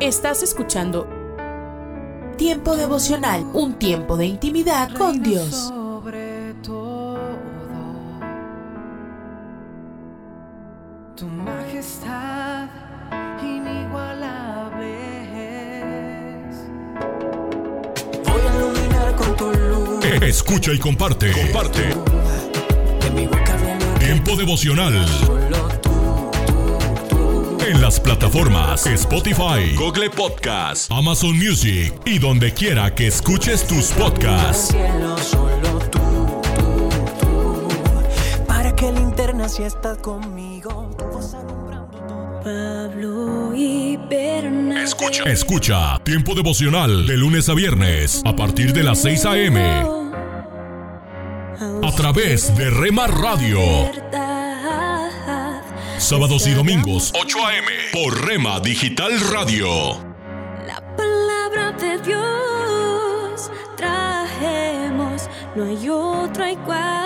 Estás escuchando Tiempo devocional, un tiempo de intimidad con Dios. Sobre todo, tu majestad inigualable es. Voy a iluminar con tu luz. Escucha y comparte. Comparte. De mi boca viene Tiempo devocional en las plataformas Spotify, Google Podcast, Amazon Music y donde quiera que escuches tus podcasts. cielo solo tú, tú, tú. Para que linterna si estás conmigo. Pablo y. Escucha. Escucha Tiempo devocional de lunes a viernes a partir de las 6 a.m. a través de Rema Radio. Sábados y domingos 8 a.m. por Rema Digital Radio. La palabra de Dios trajemos, no hay otra igual.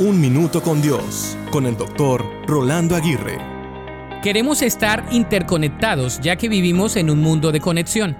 Un minuto con Dios, con el doctor Rolando Aguirre. Queremos estar interconectados ya que vivimos en un mundo de conexión.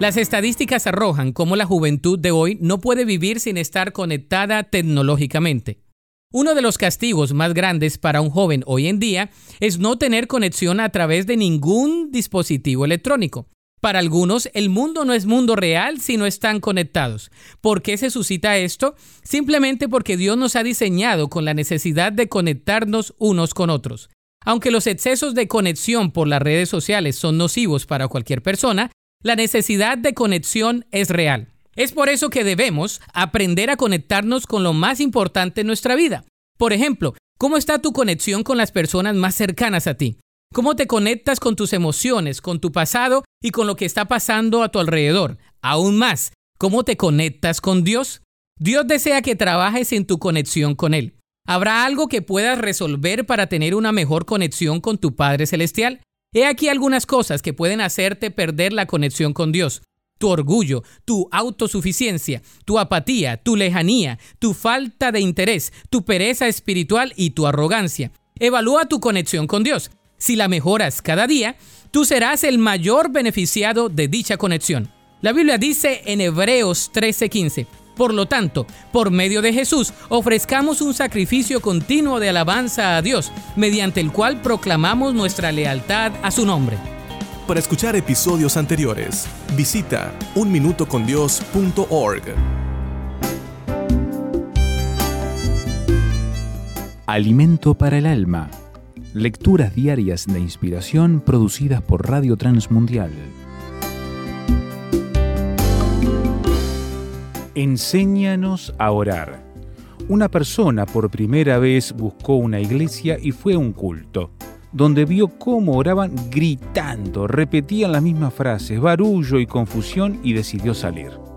Las estadísticas arrojan cómo la juventud de hoy no puede vivir sin estar conectada tecnológicamente. Uno de los castigos más grandes para un joven hoy en día es no tener conexión a través de ningún dispositivo electrónico. Para algunos, el mundo no es mundo real si no están conectados. ¿Por qué se suscita esto? Simplemente porque Dios nos ha diseñado con la necesidad de conectarnos unos con otros. Aunque los excesos de conexión por las redes sociales son nocivos para cualquier persona, la necesidad de conexión es real. Es por eso que debemos aprender a conectarnos con lo más importante en nuestra vida. Por ejemplo, ¿cómo está tu conexión con las personas más cercanas a ti? ¿Cómo te conectas con tus emociones, con tu pasado y con lo que está pasando a tu alrededor? Aún más, ¿cómo te conectas con Dios? Dios desea que trabajes en tu conexión con Él. ¿Habrá algo que puedas resolver para tener una mejor conexión con tu Padre Celestial? He aquí algunas cosas que pueden hacerte perder la conexión con Dios. Tu orgullo, tu autosuficiencia, tu apatía, tu lejanía, tu falta de interés, tu pereza espiritual y tu arrogancia. Evalúa tu conexión con Dios. Si la mejoras cada día, tú serás el mayor beneficiado de dicha conexión. La Biblia dice en Hebreos 13:15, por lo tanto, por medio de Jesús, ofrezcamos un sacrificio continuo de alabanza a Dios, mediante el cual proclamamos nuestra lealtad a su nombre. Para escuchar episodios anteriores, visita unminutocondios.org. Alimento para el alma. Lecturas diarias de inspiración producidas por Radio Transmundial. Enséñanos a orar. Una persona por primera vez buscó una iglesia y fue a un culto, donde vio cómo oraban gritando, repetían las mismas frases, barullo y confusión y decidió salir.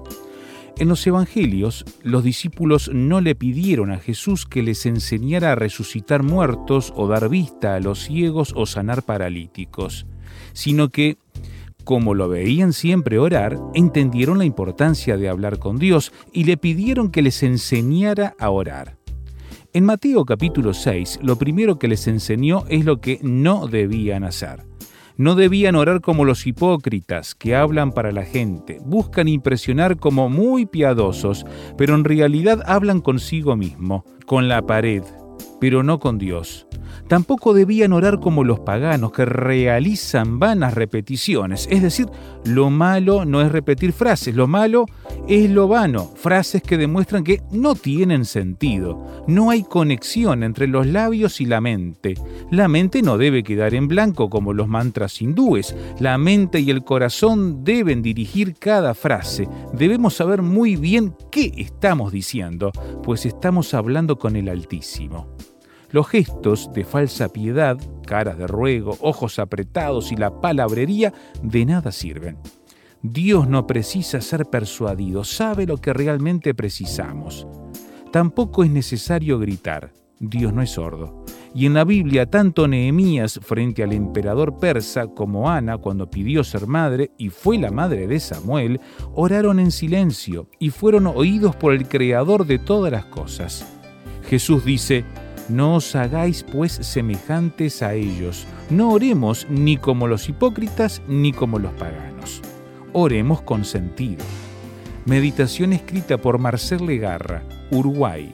En los evangelios, los discípulos no le pidieron a Jesús que les enseñara a resucitar muertos o dar vista a los ciegos o sanar paralíticos, sino que, como lo veían siempre orar, entendieron la importancia de hablar con Dios y le pidieron que les enseñara a orar. En Mateo capítulo 6, lo primero que les enseñó es lo que no debían hacer. No debían orar como los hipócritas que hablan para la gente, buscan impresionar como muy piadosos, pero en realidad hablan consigo mismo, con la pared, pero no con Dios. Tampoco debían orar como los paganos que realizan vanas repeticiones. Es decir, lo malo no es repetir frases, lo malo es lo vano, frases que demuestran que no tienen sentido. No hay conexión entre los labios y la mente. La mente no debe quedar en blanco como los mantras hindúes. La mente y el corazón deben dirigir cada frase. Debemos saber muy bien qué estamos diciendo, pues estamos hablando con el Altísimo. Los gestos de falsa piedad, caras de ruego, ojos apretados y la palabrería de nada sirven. Dios no precisa ser persuadido, sabe lo que realmente precisamos. Tampoco es necesario gritar, Dios no es sordo. Y en la Biblia, tanto Nehemías frente al emperador persa como Ana, cuando pidió ser madre y fue la madre de Samuel, oraron en silencio y fueron oídos por el Creador de todas las cosas. Jesús dice, no os hagáis pues semejantes a ellos. No oremos ni como los hipócritas ni como los paganos. Oremos con sentido. Meditación escrita por Marcel Legarra, Uruguay.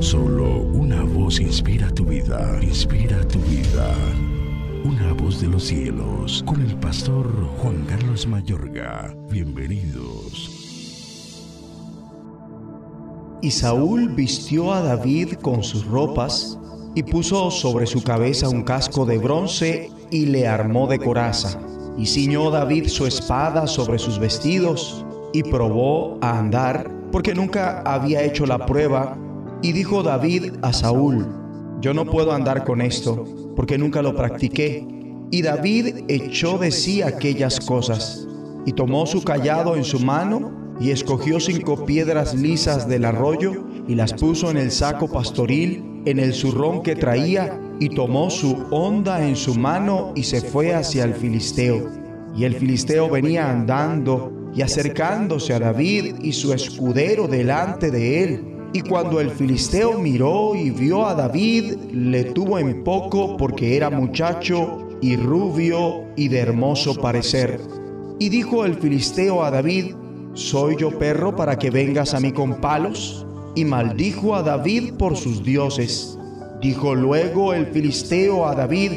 Solo una voz inspira tu vida, inspira tu vida. Una voz de los cielos, con el pastor Juan Carlos Mayorga. Bienvenidos. Y Saúl vistió a David con sus ropas y puso sobre su cabeza un casco de bronce y le armó de coraza. Y ciñó David su espada sobre sus vestidos y probó a andar, porque nunca había hecho la prueba y dijo David a Saúl, yo no puedo andar con esto, porque nunca lo practiqué. Y David echó de sí aquellas cosas, y tomó su callado en su mano, y escogió cinco piedras lisas del arroyo, y las puso en el saco pastoril, en el zurrón que traía, y tomó su honda en su mano, y se fue hacia el filisteo. Y el filisteo venía andando y acercándose a David y su escudero delante de él y cuando el filisteo miró y vio a David, le tuvo en poco porque era muchacho y rubio y de hermoso parecer. Y dijo el filisteo a David, ¿soy yo perro para que vengas a mí con palos? Y maldijo a David por sus dioses. Dijo luego el filisteo a David,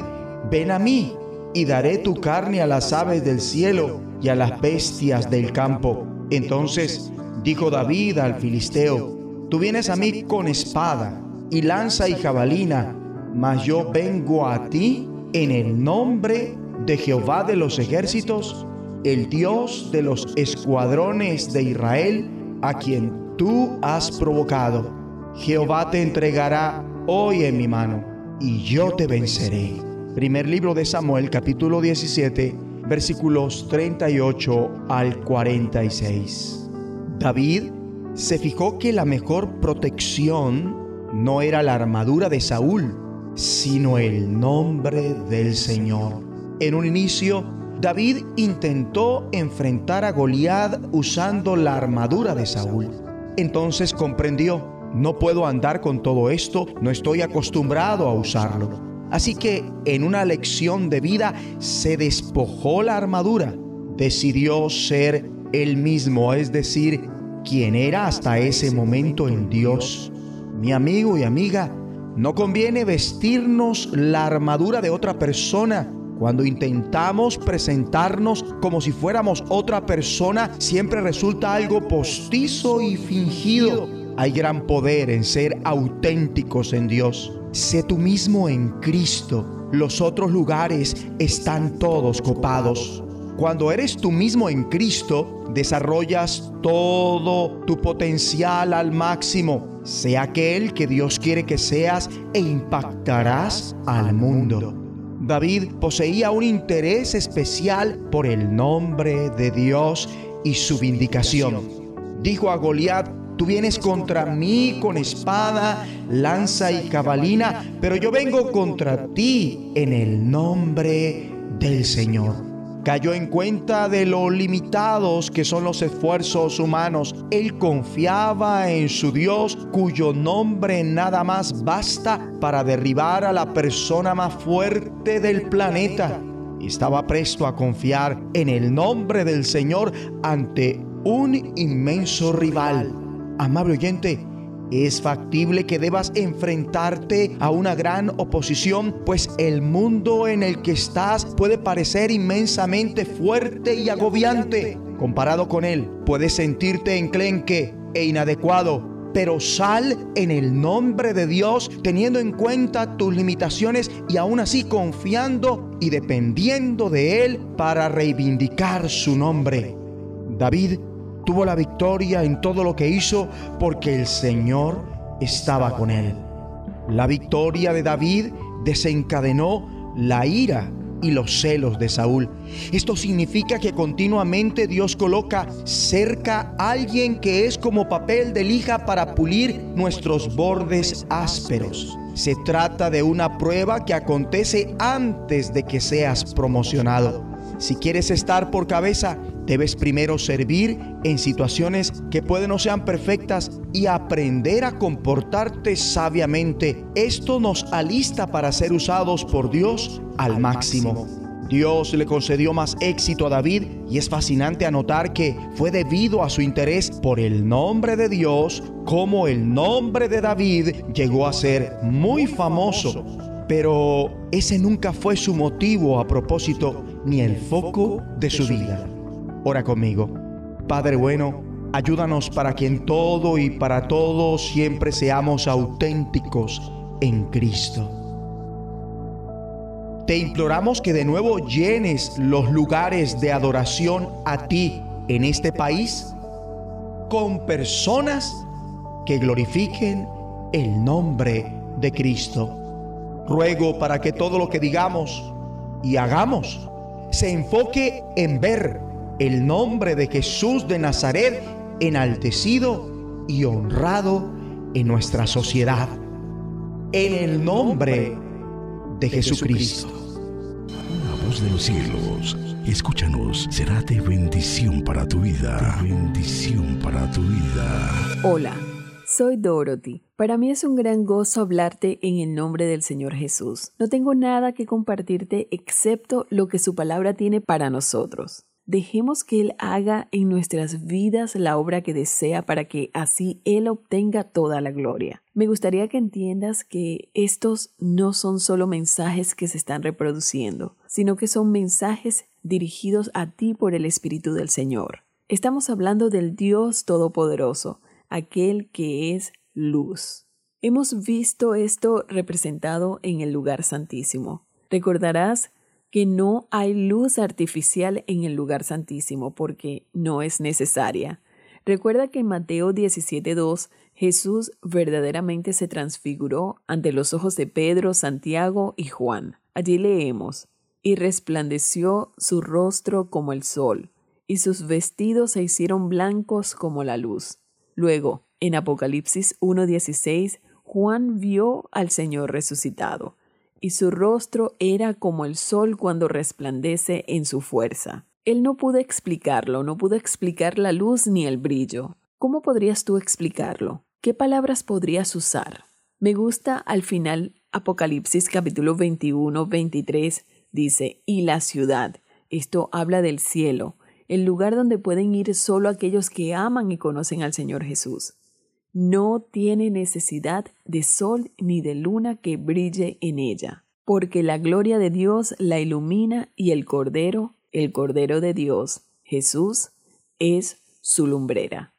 ven a mí y daré tu carne a las aves del cielo y a las bestias del campo. Entonces dijo David al filisteo, Tú vienes a mí con espada y lanza y jabalina, mas yo vengo a ti en el nombre de Jehová de los ejércitos, el Dios de los escuadrones de Israel, a quien tú has provocado. Jehová te entregará hoy en mi mano, y yo te venceré. Primer libro de Samuel, capítulo 17, versículos 38 al 46. David se fijó que la mejor protección no era la armadura de Saúl, sino el nombre del Señor. En un inicio, David intentó enfrentar a Goliat usando la armadura de Saúl. Entonces comprendió, no puedo andar con todo esto, no estoy acostumbrado a usarlo. Así que en una lección de vida se despojó la armadura, decidió ser él mismo, es decir, quien era hasta ese momento en Dios. Mi amigo y amiga, no conviene vestirnos la armadura de otra persona. Cuando intentamos presentarnos como si fuéramos otra persona, siempre resulta algo postizo y fingido. Hay gran poder en ser auténticos en Dios. Sé tú mismo en Cristo los otros lugares están todos copados. Cuando eres tú mismo en Cristo, desarrollas todo tu potencial al máximo. Sea aquel que Dios quiere que seas e impactarás al mundo. David poseía un interés especial por el nombre de Dios y su vindicación. Dijo a Goliat, tú vienes contra mí con espada, lanza y cabalina, pero yo vengo contra ti en el nombre del Señor cayó en cuenta de lo limitados que son los esfuerzos humanos. Él confiaba en su Dios cuyo nombre nada más basta para derribar a la persona más fuerte del planeta. Estaba presto a confiar en el nombre del Señor ante un inmenso rival. Amable oyente, es factible que debas enfrentarte a una gran oposición, pues el mundo en el que estás puede parecer inmensamente fuerte y agobiante. Comparado con él, puedes sentirte enclenque e inadecuado, pero sal en el nombre de Dios teniendo en cuenta tus limitaciones y aún así confiando y dependiendo de Él para reivindicar su nombre. David tuvo la victoria en todo lo que hizo porque el Señor estaba con él. La victoria de David desencadenó la ira y los celos de Saúl. Esto significa que continuamente Dios coloca cerca a alguien que es como papel de lija para pulir nuestros bordes ásperos. Se trata de una prueba que acontece antes de que seas promocionado. Si quieres estar por cabeza, debes primero servir en situaciones que pueden no sean perfectas y aprender a comportarte sabiamente. Esto nos alista para ser usados por Dios al máximo. Dios le concedió más éxito a David y es fascinante anotar que fue debido a su interés por el nombre de Dios como el nombre de David llegó a ser muy famoso. Pero ese nunca fue su motivo a propósito ni el foco de su vida. Ora conmigo. Padre bueno, ayúdanos para que en todo y para todo siempre seamos auténticos en Cristo. Te imploramos que de nuevo llenes los lugares de adoración a ti en este país con personas que glorifiquen el nombre de Cristo. Ruego para que todo lo que digamos y hagamos se enfoque en ver el nombre de Jesús de Nazaret enaltecido y honrado en nuestra sociedad. En el nombre de Jesucristo. La voz de los cielos, escúchanos, será de bendición para tu vida. De bendición para tu vida. Hola, soy Dorothy. Para mí es un gran gozo hablarte en el nombre del Señor Jesús. No tengo nada que compartirte excepto lo que su palabra tiene para nosotros. Dejemos que Él haga en nuestras vidas la obra que desea para que así Él obtenga toda la gloria. Me gustaría que entiendas que estos no son solo mensajes que se están reproduciendo, sino que son mensajes dirigidos a ti por el Espíritu del Señor. Estamos hablando del Dios Todopoderoso, aquel que es luz. Hemos visto esto representado en el lugar santísimo. Recordarás que no hay luz artificial en el lugar santísimo porque no es necesaria. Recuerda que en Mateo 17.2 Jesús verdaderamente se transfiguró ante los ojos de Pedro, Santiago y Juan. Allí leemos, y resplandeció su rostro como el sol, y sus vestidos se hicieron blancos como la luz. Luego, en Apocalipsis 1.16, Juan vio al Señor resucitado, y su rostro era como el sol cuando resplandece en su fuerza. Él no pudo explicarlo, no pudo explicar la luz ni el brillo. ¿Cómo podrías tú explicarlo? ¿Qué palabras podrías usar? Me gusta al final Apocalipsis capítulo 21, 23 dice, y la ciudad. Esto habla del cielo, el lugar donde pueden ir solo aquellos que aman y conocen al Señor Jesús. No tiene necesidad de sol ni de luna que brille en ella, porque la gloria de Dios la ilumina y el Cordero, el Cordero de Dios, Jesús, es su lumbrera,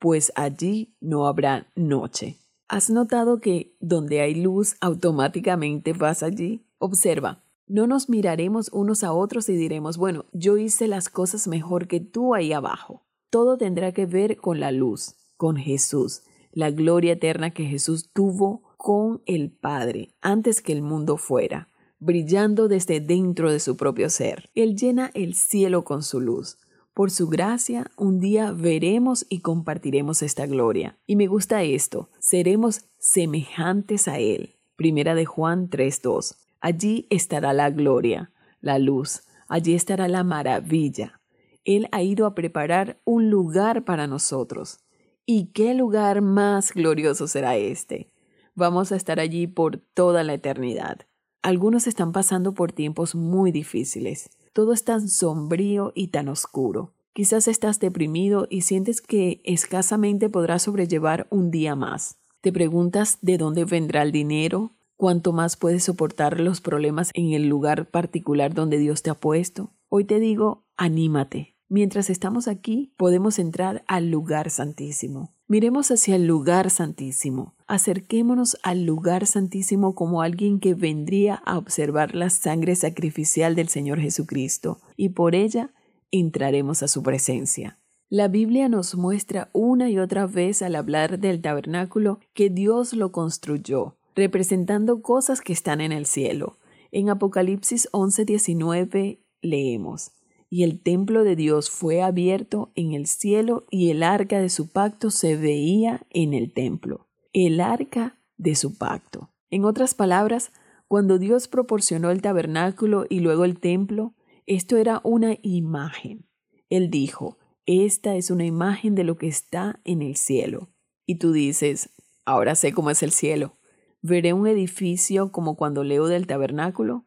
pues allí no habrá noche. ¿Has notado que donde hay luz automáticamente vas allí? Observa, no nos miraremos unos a otros y diremos, bueno, yo hice las cosas mejor que tú ahí abajo. Todo tendrá que ver con la luz, con Jesús, la gloria eterna que Jesús tuvo con el Padre antes que el mundo fuera, brillando desde dentro de su propio ser. Él llena el cielo con su luz. Por su gracia, un día veremos y compartiremos esta gloria. Y me gusta esto, seremos semejantes a Él. Primera de Juan 3.2. Allí estará la gloria, la luz, allí estará la maravilla. Él ha ido a preparar un lugar para nosotros. ¿Y qué lugar más glorioso será este? Vamos a estar allí por toda la eternidad. Algunos están pasando por tiempos muy difíciles. Todo es tan sombrío y tan oscuro. Quizás estás deprimido y sientes que escasamente podrás sobrellevar un día más. Te preguntas de dónde vendrá el dinero, cuánto más puedes soportar los problemas en el lugar particular donde Dios te ha puesto. Hoy te digo, anímate. Mientras estamos aquí, podemos entrar al lugar santísimo. Miremos hacia el lugar santísimo. Acerquémonos al lugar santísimo como alguien que vendría a observar la sangre sacrificial del Señor Jesucristo, y por ella entraremos a su presencia. La Biblia nos muestra una y otra vez al hablar del tabernáculo que Dios lo construyó, representando cosas que están en el cielo. En Apocalipsis 11:19 leemos, y el templo de Dios fue abierto en el cielo y el arca de su pacto se veía en el templo. El arca de su pacto. En otras palabras, cuando Dios proporcionó el tabernáculo y luego el templo, esto era una imagen. Él dijo, esta es una imagen de lo que está en el cielo. Y tú dices, ahora sé cómo es el cielo. ¿Veré un edificio como cuando leo del tabernáculo?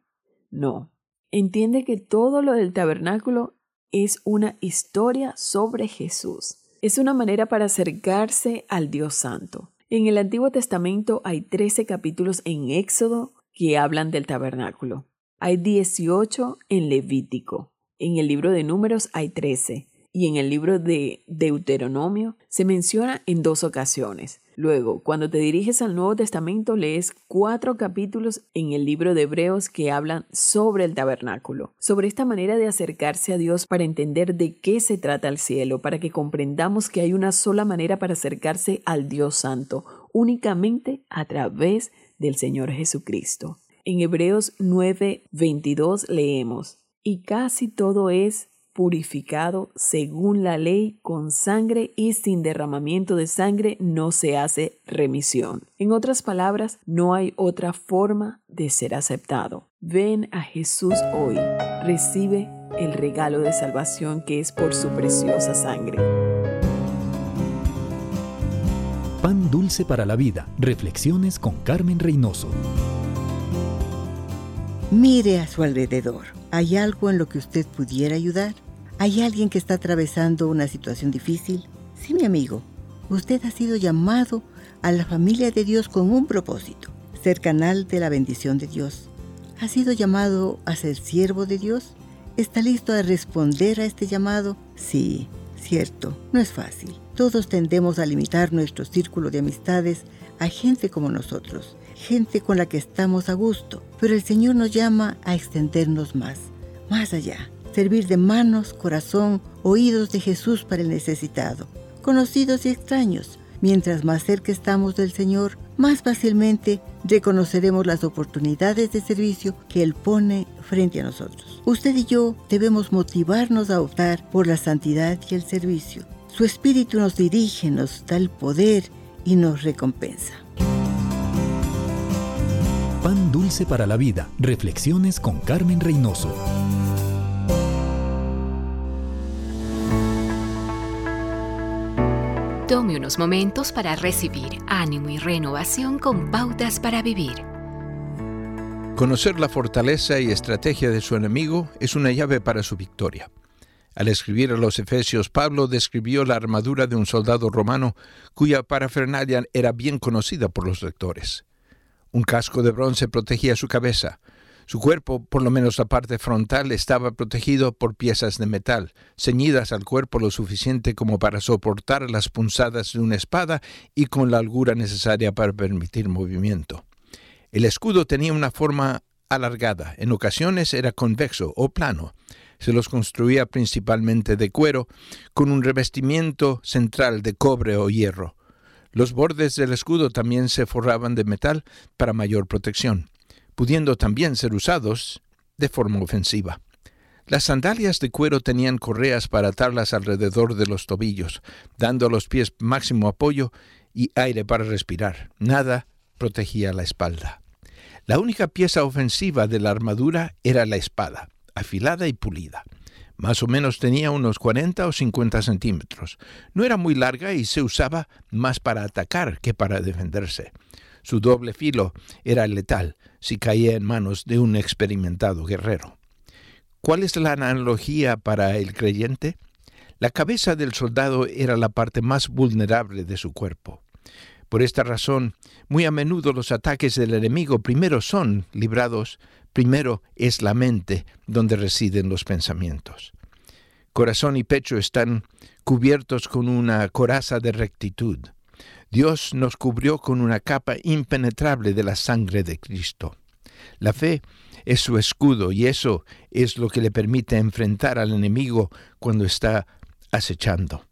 No. Entiende que todo lo del tabernáculo es una historia sobre Jesús. Es una manera para acercarse al Dios Santo. En el Antiguo Testamento hay 13 capítulos en Éxodo que hablan del tabernáculo. Hay 18 en Levítico. En el libro de Números hay 13 y en el libro de Deuteronomio se menciona en dos ocasiones. Luego, cuando te diriges al Nuevo Testamento, lees cuatro capítulos en el libro de Hebreos que hablan sobre el tabernáculo, sobre esta manera de acercarse a Dios para entender de qué se trata el cielo, para que comprendamos que hay una sola manera para acercarse al Dios Santo, únicamente a través del Señor Jesucristo. En Hebreos 9:22 leemos, y casi todo es purificado según la ley con sangre y sin derramamiento de sangre no se hace remisión. En otras palabras, no hay otra forma de ser aceptado. Ven a Jesús hoy, recibe el regalo de salvación que es por su preciosa sangre. Pan dulce para la vida. Reflexiones con Carmen Reynoso. Mire a su alrededor. ¿Hay algo en lo que usted pudiera ayudar? ¿Hay alguien que está atravesando una situación difícil? Sí, mi amigo, usted ha sido llamado a la familia de Dios con un propósito, ser canal de la bendición de Dios. ¿Ha sido llamado a ser siervo de Dios? ¿Está listo a responder a este llamado? Sí, cierto, no es fácil. Todos tendemos a limitar nuestro círculo de amistades a gente como nosotros, gente con la que estamos a gusto, pero el Señor nos llama a extendernos más, más allá servir de manos, corazón, oídos de Jesús para el necesitado, conocidos y extraños. Mientras más cerca estamos del Señor, más fácilmente reconoceremos las oportunidades de servicio que Él pone frente a nosotros. Usted y yo debemos motivarnos a optar por la santidad y el servicio. Su Espíritu nos dirige, nos da el poder y nos recompensa. Pan dulce para la vida. Reflexiones con Carmen Reynoso. Tome unos momentos para recibir ánimo y renovación con pautas para vivir. Conocer la fortaleza y estrategia de su enemigo es una llave para su victoria. Al escribir a los Efesios, Pablo describió la armadura de un soldado romano cuya parafernalia era bien conocida por los lectores. Un casco de bronce protegía su cabeza, su cuerpo, por lo menos la parte frontal, estaba protegido por piezas de metal, ceñidas al cuerpo lo suficiente como para soportar las punzadas de una espada y con la holgura necesaria para permitir movimiento. El escudo tenía una forma alargada, en ocasiones era convexo o plano. Se los construía principalmente de cuero, con un revestimiento central de cobre o hierro. Los bordes del escudo también se forraban de metal para mayor protección, pudiendo también ser usados de forma ofensiva. Las sandalias de cuero tenían correas para atarlas alrededor de los tobillos, dando a los pies máximo apoyo y aire para respirar. Nada protegía la espalda. La única pieza ofensiva de la armadura era la espada, afilada y pulida. Más o menos tenía unos 40 o 50 centímetros. No era muy larga y se usaba más para atacar que para defenderse. Su doble filo era letal si caía en manos de un experimentado guerrero. ¿Cuál es la analogía para el creyente? La cabeza del soldado era la parte más vulnerable de su cuerpo. Por esta razón, muy a menudo los ataques del enemigo primero son librados, primero es la mente donde residen los pensamientos. Corazón y pecho están cubiertos con una coraza de rectitud. Dios nos cubrió con una capa impenetrable de la sangre de Cristo. La fe es su escudo y eso es lo que le permite enfrentar al enemigo cuando está acechando.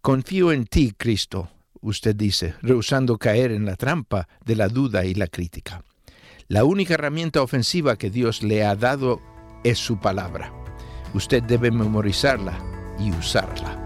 Confío en ti, Cristo, usted dice, rehusando caer en la trampa de la duda y la crítica. La única herramienta ofensiva que Dios le ha dado es su palabra. Usted debe memorizarla y usarla.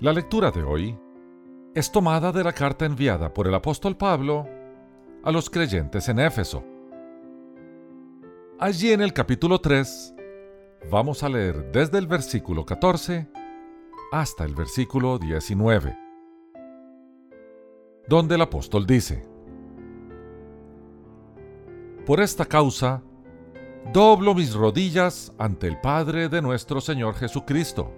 La lectura de hoy es tomada de la carta enviada por el apóstol Pablo a los creyentes en Éfeso. Allí en el capítulo 3 vamos a leer desde el versículo 14 hasta el versículo 19, donde el apóstol dice, Por esta causa, doblo mis rodillas ante el Padre de nuestro Señor Jesucristo,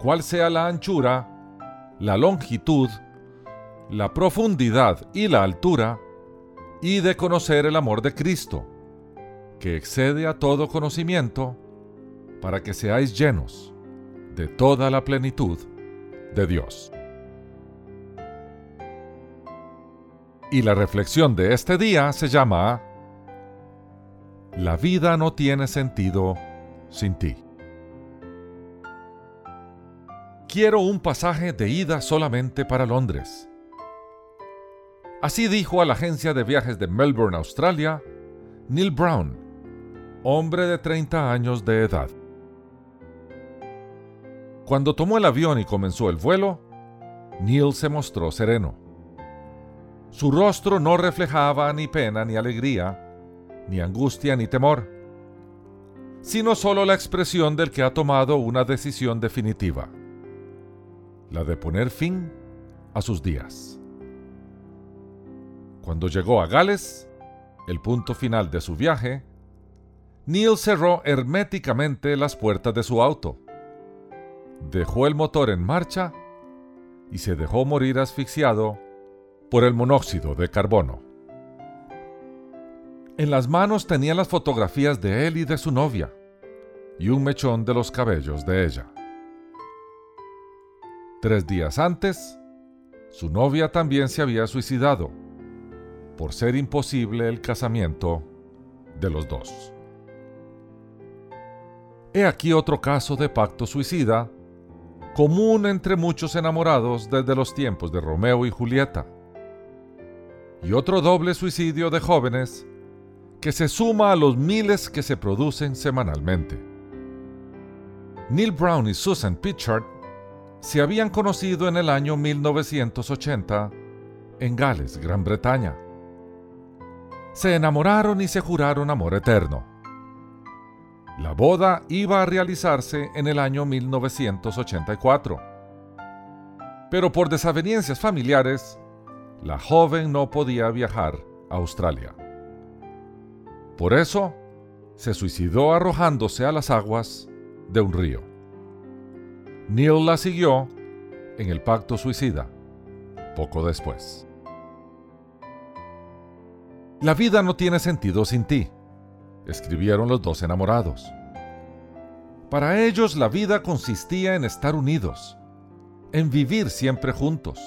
cuál sea la anchura, la longitud, la profundidad y la altura, y de conocer el amor de Cristo, que excede a todo conocimiento, para que seáis llenos de toda la plenitud de Dios. Y la reflexión de este día se llama la vida no tiene sentido sin ti. Quiero un pasaje de ida solamente para Londres. Así dijo a la agencia de viajes de Melbourne, Australia, Neil Brown, hombre de 30 años de edad. Cuando tomó el avión y comenzó el vuelo, Neil se mostró sereno. Su rostro no reflejaba ni pena ni alegría, ni angustia ni temor, sino solo la expresión del que ha tomado una decisión definitiva, la de poner fin a sus días. Cuando llegó a Gales, el punto final de su viaje, Neil cerró herméticamente las puertas de su auto, dejó el motor en marcha y se dejó morir asfixiado por el monóxido de carbono. En las manos tenía las fotografías de él y de su novia, y un mechón de los cabellos de ella. Tres días antes, su novia también se había suicidado, por ser imposible el casamiento de los dos. He aquí otro caso de pacto suicida, común entre muchos enamorados desde los tiempos de Romeo y Julieta. y otro doble suicidio de jóvenes que se suma a los miles que se producen semanalmente. Neil Brown y Susan Pitchard se habían conocido en el año 1980 en Gales, Gran Bretaña. Se enamoraron y se juraron amor eterno. La boda iba a realizarse en el año 1984. Pero por desavenencias familiares, la joven no podía viajar a Australia. Por eso, se suicidó arrojándose a las aguas de un río. Neil la siguió en el pacto suicida poco después. La vida no tiene sentido sin ti, escribieron los dos enamorados. Para ellos la vida consistía en estar unidos, en vivir siempre juntos,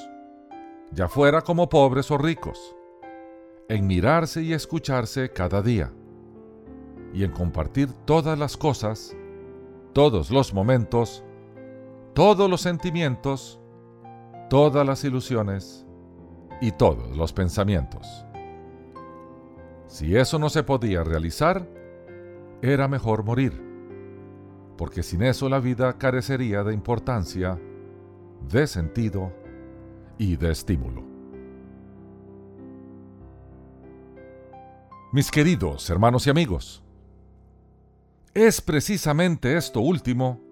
ya fuera como pobres o ricos, en mirarse y escucharse cada día, y en compartir todas las cosas, todos los momentos, todos los sentimientos, todas las ilusiones y todos los pensamientos. Si eso no se podía realizar, era mejor morir, porque sin eso la vida carecería de importancia, de sentido y de estímulo. Mis queridos hermanos y amigos, es precisamente esto último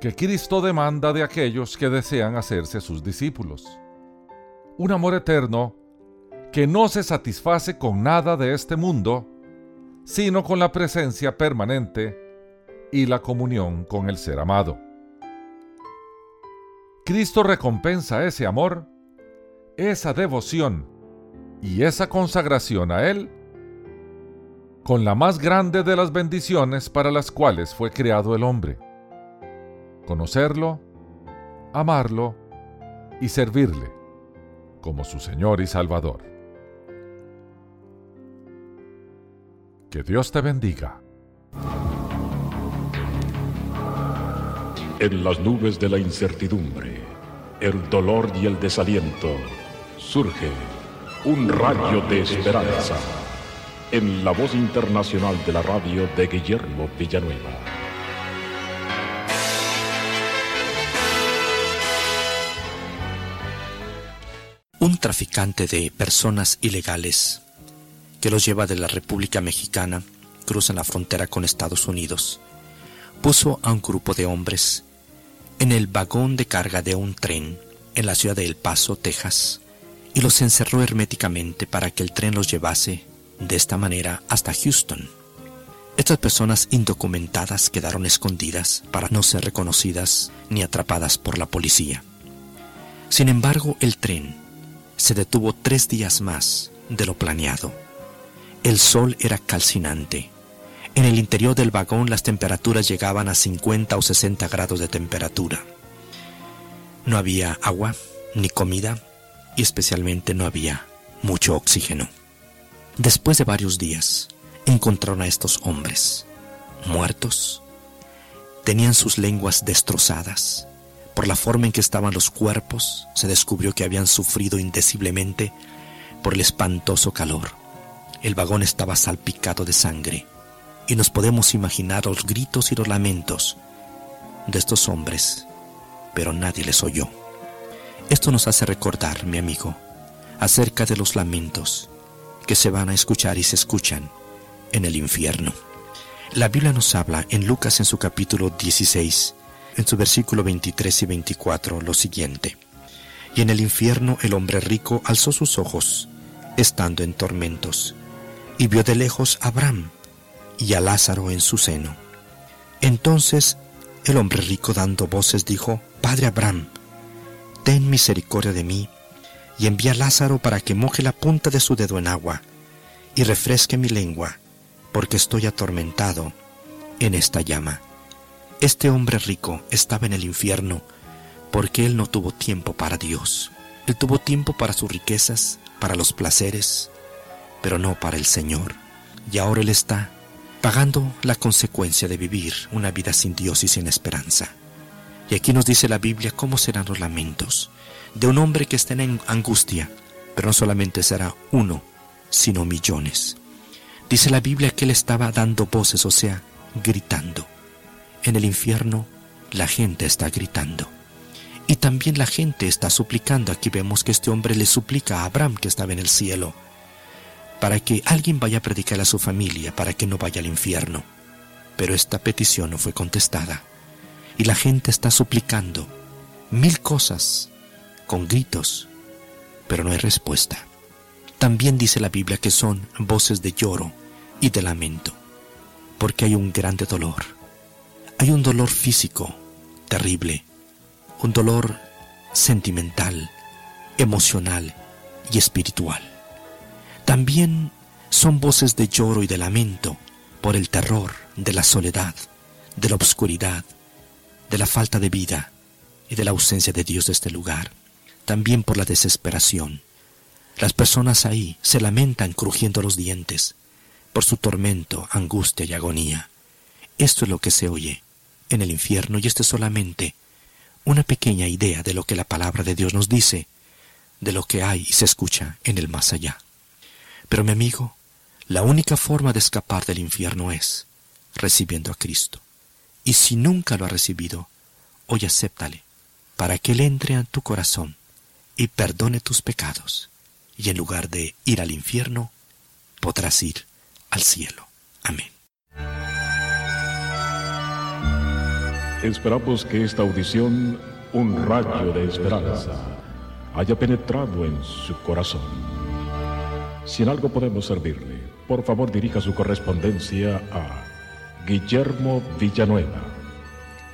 que Cristo demanda de aquellos que desean hacerse sus discípulos. Un amor eterno que no se satisface con nada de este mundo, sino con la presencia permanente y la comunión con el ser amado. Cristo recompensa ese amor, esa devoción y esa consagración a Él con la más grande de las bendiciones para las cuales fue creado el hombre. Conocerlo, amarlo y servirle como su Señor y Salvador. Que Dios te bendiga. En las nubes de la incertidumbre, el dolor y el desaliento, surge un rayo de esperanza en la voz internacional de la radio de Guillermo Villanueva. Un traficante de personas ilegales que los lleva de la República Mexicana, cruzan la frontera con Estados Unidos, puso a un grupo de hombres en el vagón de carga de un tren en la ciudad de El Paso, Texas, y los encerró herméticamente para que el tren los llevase de esta manera hasta Houston. Estas personas indocumentadas quedaron escondidas para no ser reconocidas ni atrapadas por la policía. Sin embargo, el tren se detuvo tres días más de lo planeado el sol era calcinante. En el interior del vagón las temperaturas llegaban a 50 o 60 grados de temperatura. No había agua ni comida y especialmente no había mucho oxígeno. Después de varios días, encontraron a estos hombres, muertos. Tenían sus lenguas destrozadas. Por la forma en que estaban los cuerpos, se descubrió que habían sufrido indeciblemente por el espantoso calor. El vagón estaba salpicado de sangre y nos podemos imaginar los gritos y los lamentos de estos hombres, pero nadie les oyó. Esto nos hace recordar, mi amigo, acerca de los lamentos que se van a escuchar y se escuchan en el infierno. La Biblia nos habla en Lucas en su capítulo 16, en su versículo 23 y 24, lo siguiente. Y en el infierno el hombre rico alzó sus ojos, estando en tormentos, y vio de lejos a Abraham y a Lázaro en su seno. Entonces el hombre rico dando voces dijo, Padre Abraham, ten misericordia de mí, y envía a Lázaro para que moje la punta de su dedo en agua, y refresque mi lengua, porque estoy atormentado en esta llama. Este hombre rico estaba en el infierno, porque él no tuvo tiempo para Dios. Él tuvo tiempo para sus riquezas, para los placeres, pero no para el Señor. Y ahora Él está pagando la consecuencia de vivir una vida sin Dios y sin esperanza. Y aquí nos dice la Biblia cómo serán los lamentos de un hombre que está en angustia Pero no solamente será uno, sino millones. Dice la Biblia que él estaba dando voces, o sea, gritando. En el infierno la gente está gritando. Y también la gente está suplicando. Aquí vemos que este hombre le suplica a Abraham que estaba en el cielo para que alguien vaya a predicar a su familia, para que no vaya al infierno. Pero esta petición no fue contestada. Y la gente está suplicando mil cosas, con gritos, pero no hay respuesta. También dice la Biblia que son voces de lloro y de lamento, porque hay un grande dolor. Hay un dolor físico terrible, un dolor sentimental, emocional y espiritual. También son voces de lloro y de lamento por el terror de la soledad, de la obscuridad, de la falta de vida y de la ausencia de Dios de este lugar. También por la desesperación. Las personas ahí se lamentan crujiendo los dientes por su tormento, angustia y agonía. Esto es lo que se oye en el infierno y esto es solamente una pequeña idea de lo que la palabra de Dios nos dice, de lo que hay y se escucha en el más allá. Pero mi amigo, la única forma de escapar del infierno es recibiendo a Cristo. Y si nunca lo has recibido, hoy acéptale para que Él entre a tu corazón y perdone tus pecados. Y en lugar de ir al infierno, podrás ir al cielo. Amén. Esperamos que esta audición, un rayo de esperanza, haya penetrado en su corazón. Si en algo podemos servirle, por favor dirija su correspondencia a Guillermo Villanueva,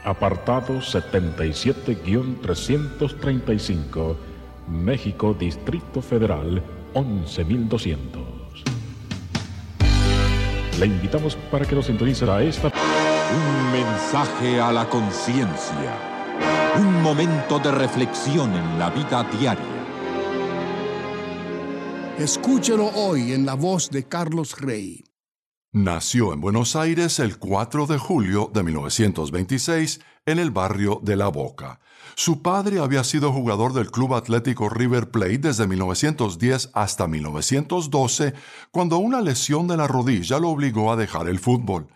apartado 77-335, México, Distrito Federal, 11200. Le invitamos para que nos sintonice a esta... Un mensaje a la conciencia. Un momento de reflexión en la vida diaria. Escúchelo hoy en la voz de Carlos Rey. Nació en Buenos Aires el 4 de julio de 1926 en el barrio de La Boca. Su padre había sido jugador del Club Atlético River Plate desde 1910 hasta 1912, cuando una lesión de la rodilla lo obligó a dejar el fútbol.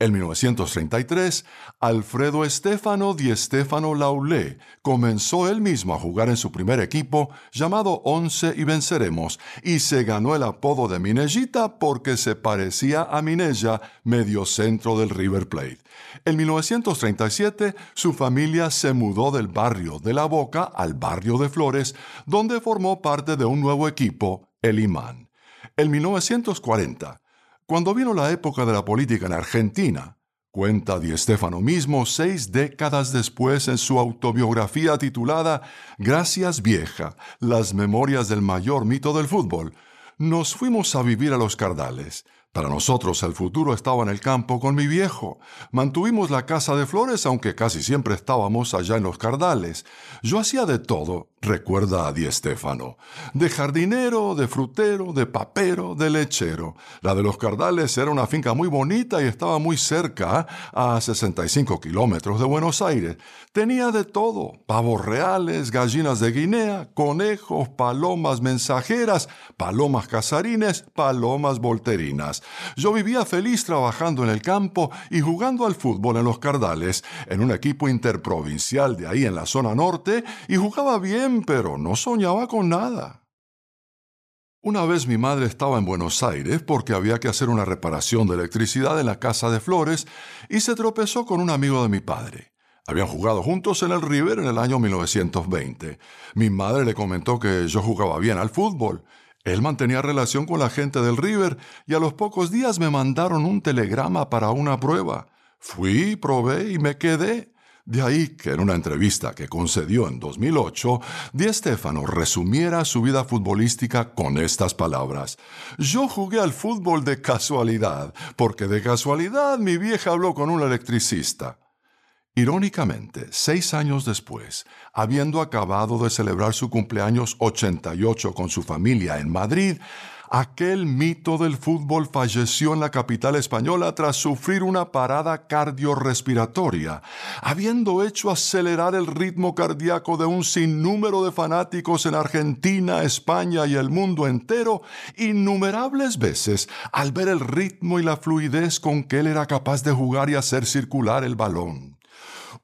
En 1933, Alfredo Estefano Di Stefano Laulé comenzó él mismo a jugar en su primer equipo, llamado Once y Venceremos, y se ganó el apodo de Minellita porque se parecía a Minella, medio centro del River Plate. En 1937, su familia se mudó del barrio de La Boca al barrio de Flores, donde formó parte de un nuevo equipo, el Imán. En 1940, cuando vino la época de la política en Argentina, cuenta Di Stefano mismo seis décadas después en su autobiografía titulada Gracias vieja, las memorias del mayor mito del fútbol, nos fuimos a vivir a los Cardales. Para nosotros el futuro estaba en el campo con mi viejo. Mantuvimos la casa de flores aunque casi siempre estábamos allá en los Cardales. Yo hacía de todo, recuerda a Di Stefano. De jardinero, de frutero, de papero, de lechero. La de los Cardales era una finca muy bonita y estaba muy cerca, a 65 kilómetros de Buenos Aires. Tenía de todo, pavos reales, gallinas de Guinea, conejos, palomas mensajeras, palomas casarines, palomas volterinas. Yo vivía feliz trabajando en el campo y jugando al fútbol en los Cardales, en un equipo interprovincial de ahí en la zona norte, y jugaba bien, pero no soñaba con nada. Una vez mi madre estaba en Buenos Aires porque había que hacer una reparación de electricidad en la casa de Flores y se tropezó con un amigo de mi padre. Habían jugado juntos en el River en el año 1920. Mi madre le comentó que yo jugaba bien al fútbol. Él mantenía relación con la gente del River y a los pocos días me mandaron un telegrama para una prueba. Fui, probé y me quedé. De ahí que en una entrevista que concedió en 2008, Di Stefano resumiera su vida futbolística con estas palabras. Yo jugué al fútbol de casualidad, porque de casualidad mi vieja habló con un electricista. Irónicamente, seis años después, habiendo acabado de celebrar su cumpleaños 88 con su familia en Madrid, aquel mito del fútbol falleció en la capital española tras sufrir una parada cardiorrespiratoria, habiendo hecho acelerar el ritmo cardíaco de un sinnúmero de fanáticos en Argentina, España y el mundo entero innumerables veces al ver el ritmo y la fluidez con que él era capaz de jugar y hacer circular el balón.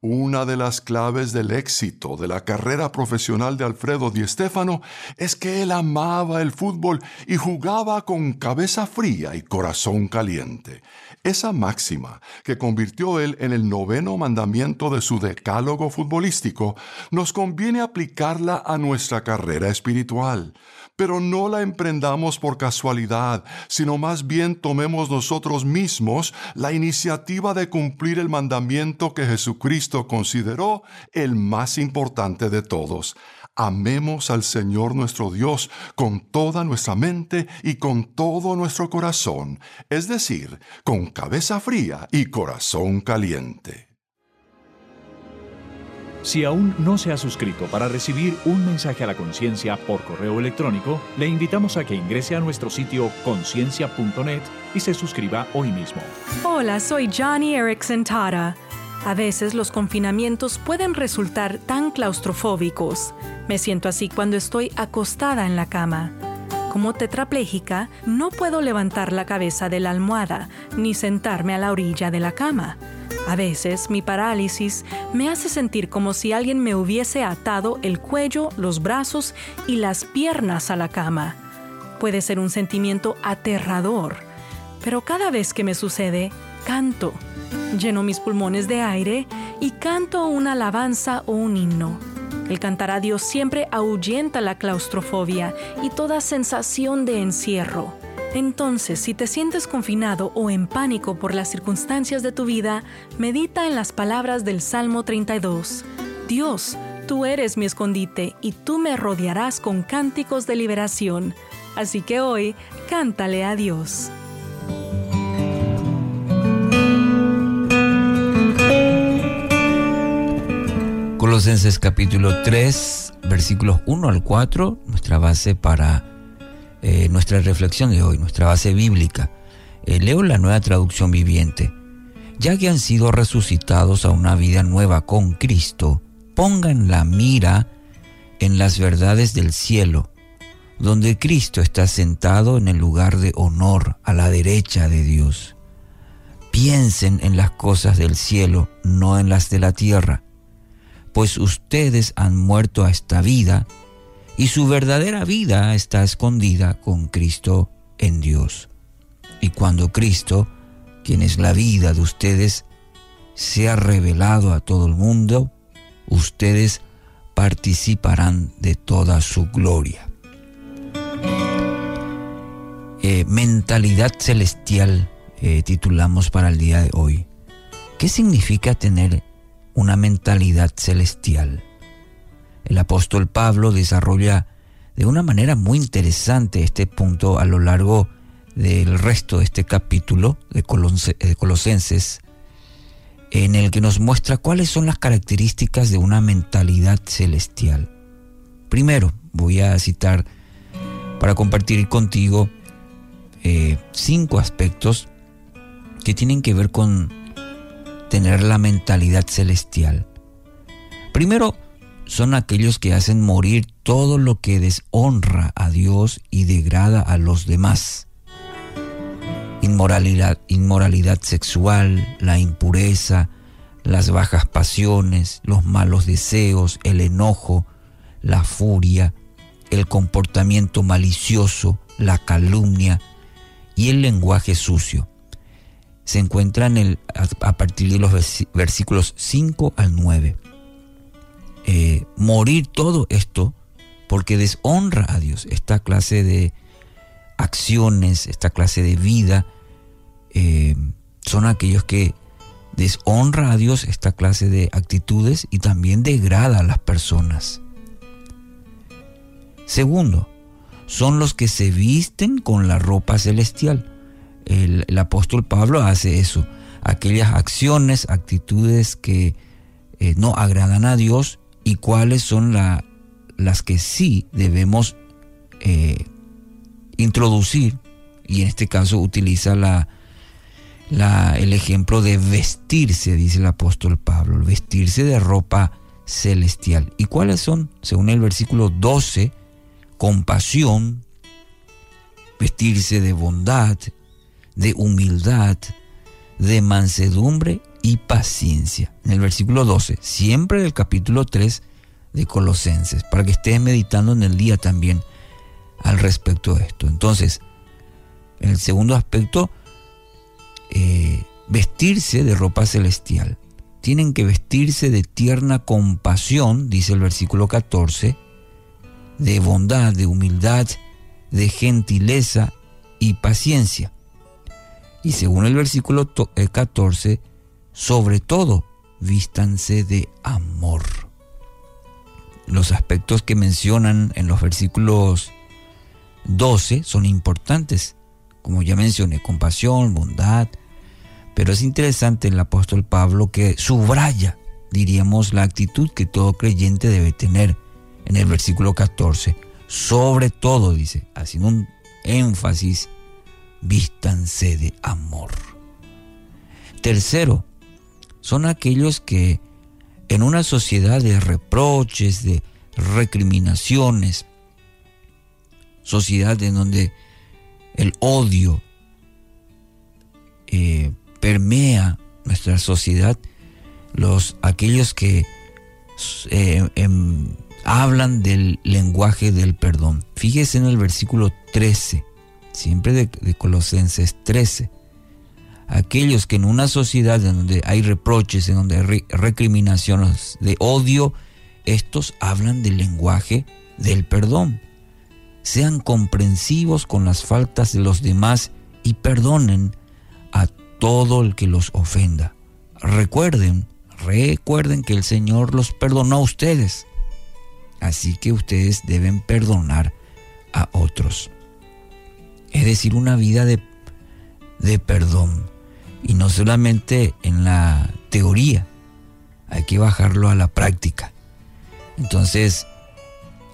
Una de las claves del éxito de la carrera profesional de Alfredo Di Stéfano es que él amaba el fútbol y jugaba con cabeza fría y corazón caliente. Esa máxima, que convirtió él en el noveno mandamiento de su decálogo futbolístico, nos conviene aplicarla a nuestra carrera espiritual pero no la emprendamos por casualidad, sino más bien tomemos nosotros mismos la iniciativa de cumplir el mandamiento que Jesucristo consideró el más importante de todos. Amemos al Señor nuestro Dios con toda nuestra mente y con todo nuestro corazón, es decir, con cabeza fría y corazón caliente. Si aún no se ha suscrito para recibir un mensaje a la conciencia por correo electrónico, le invitamos a que ingrese a nuestro sitio conciencia.net y se suscriba hoy mismo. Hola, soy Johnny Erickson Tara. A veces los confinamientos pueden resultar tan claustrofóbicos. Me siento así cuando estoy acostada en la cama. Como tetrapléjica, no puedo levantar la cabeza de la almohada ni sentarme a la orilla de la cama. A veces mi parálisis me hace sentir como si alguien me hubiese atado el cuello, los brazos y las piernas a la cama. Puede ser un sentimiento aterrador, pero cada vez que me sucede, canto. Lleno mis pulmones de aire y canto una alabanza o un himno. El cantar a Dios siempre ahuyenta la claustrofobia y toda sensación de encierro. Entonces, si te sientes confinado o en pánico por las circunstancias de tu vida, medita en las palabras del Salmo 32. Dios, tú eres mi escondite y tú me rodearás con cánticos de liberación. Así que hoy, cántale a Dios. Colosenses capítulo 3, versículos 1 al 4, nuestra base para eh, nuestra reflexión de hoy, nuestra base bíblica. Eh, leo la nueva traducción viviente. Ya que han sido resucitados a una vida nueva con Cristo, pongan la mira en las verdades del cielo, donde Cristo está sentado en el lugar de honor a la derecha de Dios. Piensen en las cosas del cielo, no en las de la tierra, pues ustedes han muerto a esta vida, y su verdadera vida está escondida con Cristo en Dios. Y cuando Cristo, quien es la vida de ustedes, sea revelado a todo el mundo, ustedes participarán de toda su gloria. Eh, mentalidad celestial eh, titulamos para el día de hoy. ¿Qué significa tener una mentalidad celestial? El apóstol Pablo desarrolla de una manera muy interesante este punto a lo largo del resto de este capítulo de, Colosenses, en el que nos muestra cuáles son las características de una mentalidad celestial. Primero, voy a citar para compartir contigo eh, cinco aspectos que tienen que ver con tener la mentalidad celestial. Primero, son aquellos que hacen morir todo lo que deshonra a Dios y degrada a los demás. Inmoralidad, inmoralidad sexual, la impureza, las bajas pasiones, los malos deseos, el enojo, la furia, el comportamiento malicioso, la calumnia y el lenguaje sucio. Se encuentran a partir de los versículos 5 al 9. Eh, morir todo esto porque deshonra a Dios. Esta clase de acciones, esta clase de vida, eh, son aquellos que deshonra a Dios esta clase de actitudes y también degrada a las personas. Segundo, son los que se visten con la ropa celestial. el apóstol Pablo hace eso, aquellas acciones, actitudes que eh, no agradan a Dios y cuáles son la, las que sí debemos eh, introducir. Y en este caso utiliza el ejemplo de vestirse, dice el apóstol Pablo, vestirse de ropa celestial. ¿Y cuáles son? Según el versículo 12, compasión, vestirse de bondad, de humildad, de mansedumbre y paciencia. En el versículo 12, siempre del capítulo 3 de Colosenses, para que estés meditando en el día también al respecto de esto. Entonces, en el segundo aspecto, eh, vestirse de ropa celestial. Tienen que vestirse de tierna compasión, dice el versículo 14, de bondad, de humildad, de gentileza y paciencia. Y según el versículo 14, eh, sobre todo, vístanse de amor. Los aspectos que mencionan en los versículos 12 son importantes, como ya mencioné, compasión, bondad, pero es interesante el apóstol Pablo que subraya, diríamos, la actitud que todo creyente debe tener en el versículo 14. Sobre todo, dice, haciendo un énfasis, vístanse de amor. Tercero, son aquellos que en una sociedad de reproches, de recriminaciones, sociedad en donde el odio eh, permea nuestra sociedad, los, aquellos que eh, em, hablan del lenguaje del perdón. Fíjese en el versículo 13, siempre de, Colosenses 13. Aquellos que en una sociedad en donde hay reproches, en donde hay recriminaciones de odio, estos hablan del lenguaje del perdón. Sean comprensivos con las faltas de los demás y perdonen a todo el que los ofenda. Recuerden, recuerden que el Señor los perdonó a ustedes. Así que ustedes deben perdonar a otros. Es decir, una vida de, de perdón. Y no solamente en la teoría, hay que bajarlo a la práctica. Entonces,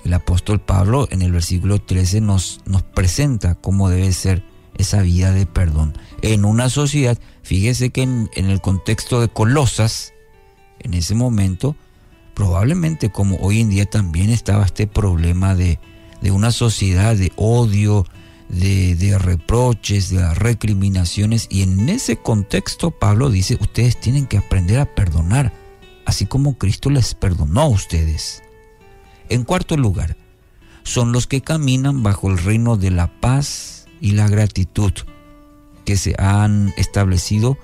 el apóstol Pablo en el versículo 13 nos, nos presenta cómo debe ser esa vida de perdón. En una sociedad, fíjese que en, el contexto de Colosas, en ese momento, probablemente como hoy en día también estaba este problema de, una sociedad de odio, de, reproches, de recriminaciones. Y en ese contexto Pablo dice, ustedes tienen que aprender a perdonar, así como Cristo les perdonó a ustedes. En cuarto lugar, son los que caminan bajo el reino de la paz y la gratitud que se han establecido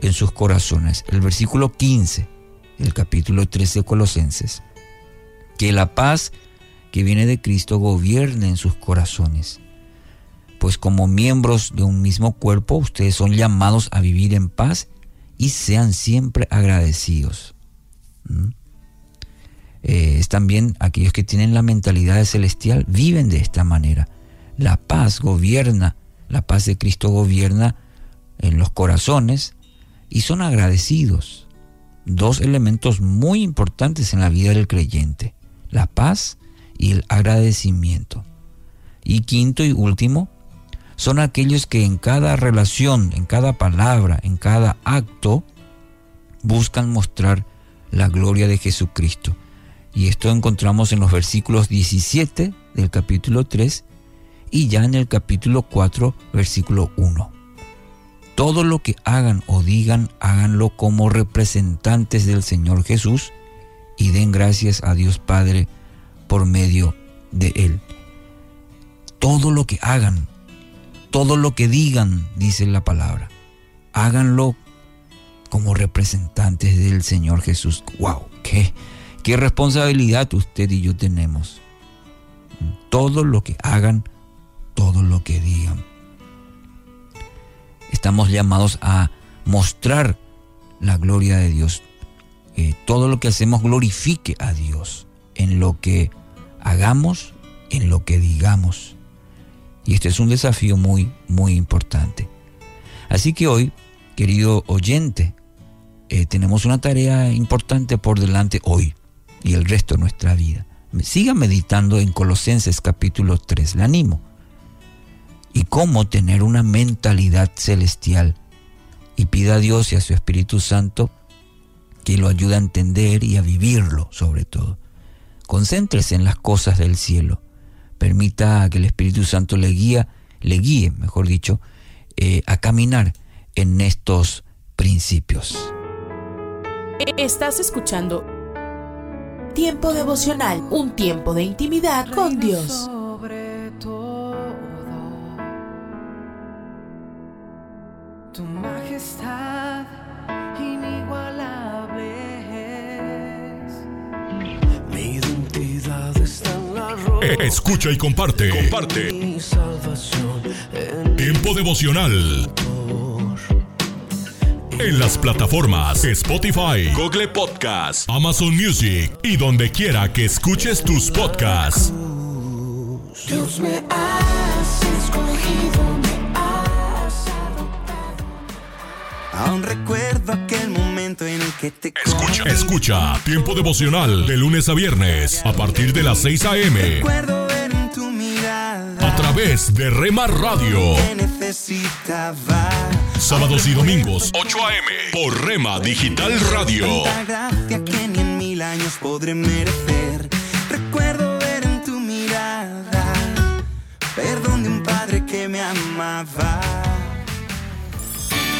en sus corazones. El versículo 15 el capítulo 13 de Colosenses. Que la paz que viene de Cristo gobierne en sus corazones. Pues como miembros de un mismo cuerpo, ustedes son llamados a vivir en paz y sean siempre agradecidos. ¿Mm? Eh, es también aquellos que tienen la mentalidad celestial, viven de esta manera la paz gobierna, la paz de Cristo gobierna en los corazones y son agradecidos. Dos elementos muy importantes en la vida del creyente, la paz y el agradecimiento. Y quinto y último, son aquellos que en cada relación, en cada palabra, en cada acto, buscan mostrar la gloria de Jesucristo. Y esto encontramos en los versículos 17 del capítulo 3 y ya en el capítulo 4, versículo 1. Todo lo que hagan o digan, háganlo como representantes del Señor Jesús y den gracias a Dios Padre por medio de Él. Todo lo que hagan, todo lo que digan, dice la palabra, háganlo como representantes del Señor Jesús. ¡Wow! ¡Qué, qué responsabilidad usted y yo tenemos! Todo lo que hagan, todo lo que digan. Estamos llamados a mostrar la gloria de Dios. Que todo lo que hacemos glorifique a Dios en lo que hagamos, en lo que digamos. Y este es un desafío muy, muy importante. Así que hoy, querido oyente, eh, tenemos una tarea importante por delante hoy y el resto de nuestra vida. Siga meditando en Colosenses capítulo 3, le animo. Y cómo tener una mentalidad celestial. Y pida a Dios y a su Espíritu Santo que lo ayude a entender y a vivirlo sobre todo. Concéntrese en las cosas del cielo. Permita que el Espíritu Santo le guía, le guíe, mejor dicho, eh, a caminar en estos principios. Estás escuchando Tiempo devocional, un tiempo de intimidad con Dios. Tu majestad Escucha y comparte. Comparte. Tiempo devocional. En las plataformas Spotify, Google Podcast, Amazon Music y donde quiera que escuches tus podcasts. Dios me has escogido, Aún recuerdo aquel momento en el que te Escucha, escucha Tiempo devocional de lunes a viernes a partir de las 6 a.m. Recuerdo ver en tu mirada a través de Rema Radio. necesitaba. Sábados y domingos, 8 a.m. por Rema Digital Radio. Tanta gracia que ni en mil años podré merecer. Recuerdo ver en tu mirada perdón de un padre que me amaba.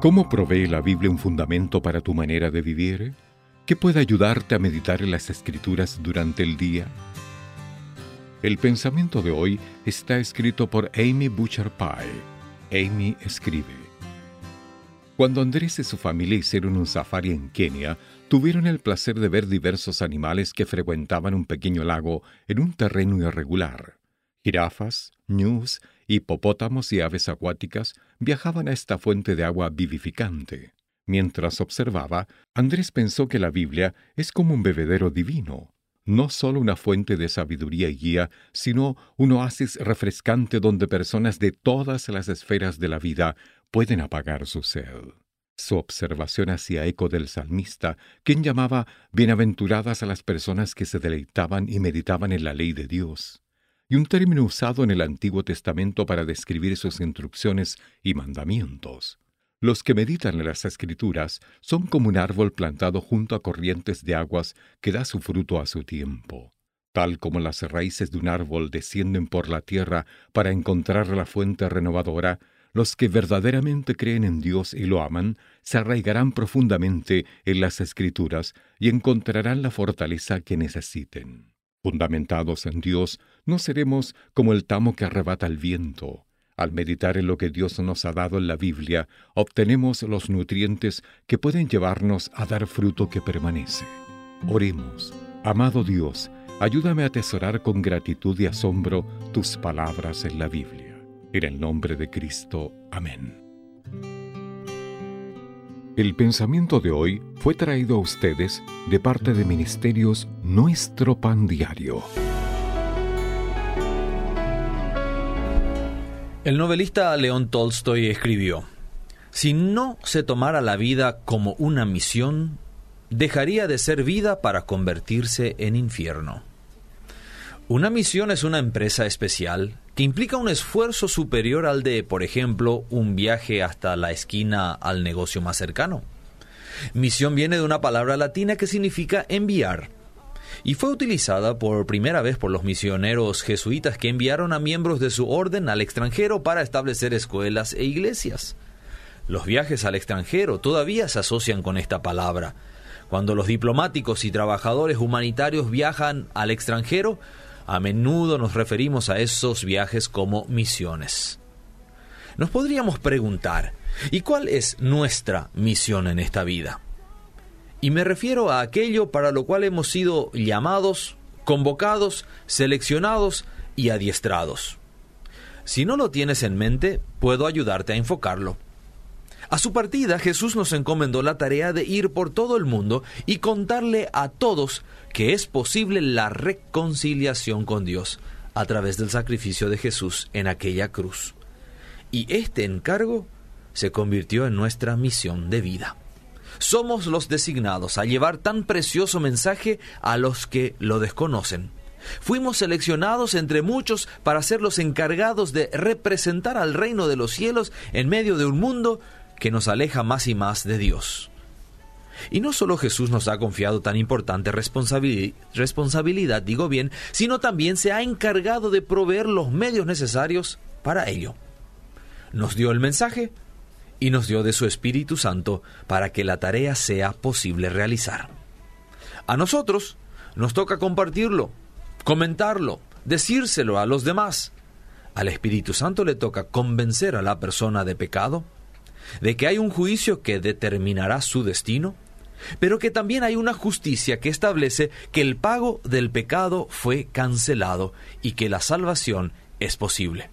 ¿Cómo provee la Biblia un fundamento para tu manera de vivir? ¿Qué puede ayudarte a meditar en las Escrituras durante el día? El pensamiento de hoy está escrito por Amy Butcher Pye. Amy escribe. Cuando Andrés y su familia hicieron un safari en Kenia, tuvieron el placer de ver diversos animales que frecuentaban un pequeño lago en un terreno irregular. Jirafas, ñus, hipopótamos y aves acuáticas viajaban a esta fuente de agua vivificante. Mientras observaba, Andrés pensó que la Biblia es como un bebedero divino, no solo una fuente de sabiduría y guía, sino un oasis refrescante donde personas de todas las esferas de la vida pueden apagar su sed. Su observación hacía eco del salmista, quien llamaba bienaventuradas a las personas que se deleitaban y meditaban en la ley de Dios y un término usado en el Antiguo Testamento para describir sus instrucciones y mandamientos. Los que meditan en las Escrituras son como un árbol plantado junto a corrientes de aguas que da su fruto a su tiempo. Tal como las raíces de un árbol descienden por la tierra para encontrar la fuente renovadora, los que verdaderamente creen en Dios y lo aman se arraigarán profundamente en las Escrituras y encontrarán la fortaleza que necesiten. Fundamentados en Dios, no seremos como el tamo que arrebata el viento. Al meditar en lo que Dios nos ha dado en la Biblia, obtenemos los nutrientes que pueden llevarnos a dar fruto que permanece. Oremos. Amado Dios, ayúdame a atesorar con gratitud y asombro tus palabras en la Biblia. En el nombre de Cristo. Amén. El pensamiento de hoy fue traído a ustedes de parte de Ministerios Nuestro Pan Diario. El novelista León Tolstoy escribió, Si no se tomara la vida como una misión, dejaría de ser vida para convertirse en infierno. Una misión es una empresa especial que implica un esfuerzo superior al de, por ejemplo, un viaje hasta la esquina al negocio más cercano. Misión viene de una palabra latina que significa enviar y fue utilizada por primera vez por los misioneros jesuitas que enviaron a miembros de su orden al extranjero para establecer escuelas e iglesias. Los viajes al extranjero todavía se asocian con esta palabra. Cuando los diplomáticos y trabajadores humanitarios viajan al extranjero, a menudo nos referimos a esos viajes como misiones. Nos podríamos preguntar, ¿y cuál es nuestra misión en esta vida? Y me refiero a aquello para lo cual hemos sido llamados, convocados, seleccionados y adiestrados. Si no lo tienes en mente, puedo ayudarte a enfocarlo. A su partida, Jesús nos encomendó la tarea de ir por todo el mundo y contarle a todos que es posible la reconciliación con Dios a través del sacrificio de Jesús en aquella cruz. Y este encargo se convirtió en nuestra misión de vida. Somos los designados a llevar tan precioso mensaje a los que lo desconocen. Fuimos seleccionados entre muchos para ser los encargados de representar al reino de los cielos en medio de un mundo que nos aleja más y más de Dios. Y no solo Jesús nos ha confiado tan importante responsabilidad, digo bien, sino también se ha encargado de proveer los medios necesarios para ello. Nos dio el mensaje, y nos dio de su Espíritu Santo para que la tarea sea posible realizar. A nosotros nos toca compartirlo, comentarlo, decírselo a los demás. Al Espíritu Santo le toca convencer a la persona de pecado, de que hay un juicio que determinará su destino, pero que también hay una justicia que establece que el pago del pecado fue cancelado y que la salvación es posible.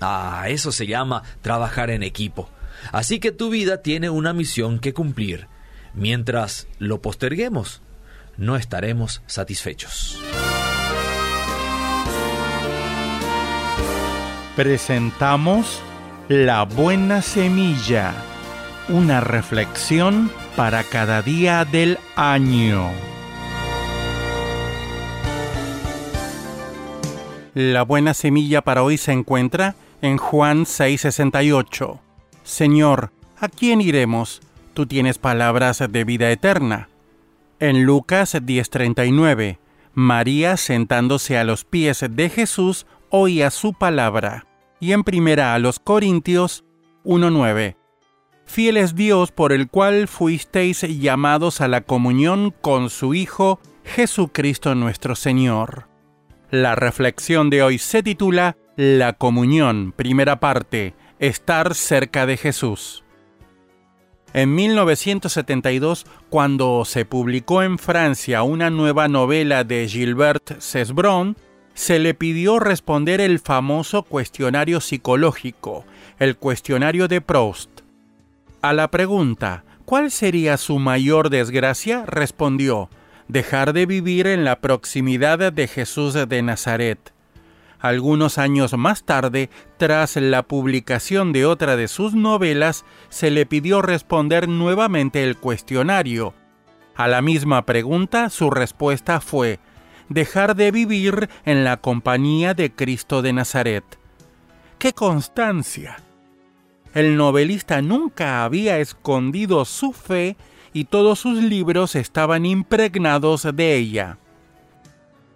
Ah, eso se llama trabajar en equipo. Así que tu vida tiene una misión que cumplir. Mientras lo posterguemos, no estaremos satisfechos. Presentamos La Buena Semilla, una reflexión para cada día del año. La buena semilla para hoy se encuentra en Juan 6:68. Señor, ¿a quién iremos? Tú tienes palabras de vida eterna. En Lucas 10:39, María sentándose a los pies de Jesús oía su palabra. Y en primera a los Corintios 1:9. Fiel es Dios por el cual fuisteis llamados a la comunión con su Hijo Jesucristo nuestro Señor. La reflexión de hoy se titula la comunión, primera parte, estar cerca de Jesús. En 1972, cuando se publicó en Francia una nueva novela de Gilbert Cesbron, se le pidió responder el famoso cuestionario psicológico, el cuestionario de Proust. A la pregunta, ¿cuál sería su mayor desgracia? respondió, dejar de vivir en la proximidad de Jesús de Nazaret. Algunos años más tarde, tras la publicación de otra de sus novelas, se le pidió responder nuevamente el cuestionario. A la misma pregunta, su respuesta fue dejar de vivir en la compañía de Cristo de Nazaret. ¡Qué constancia! El novelista nunca había escondido su fe y todos sus libros estaban impregnados de ella.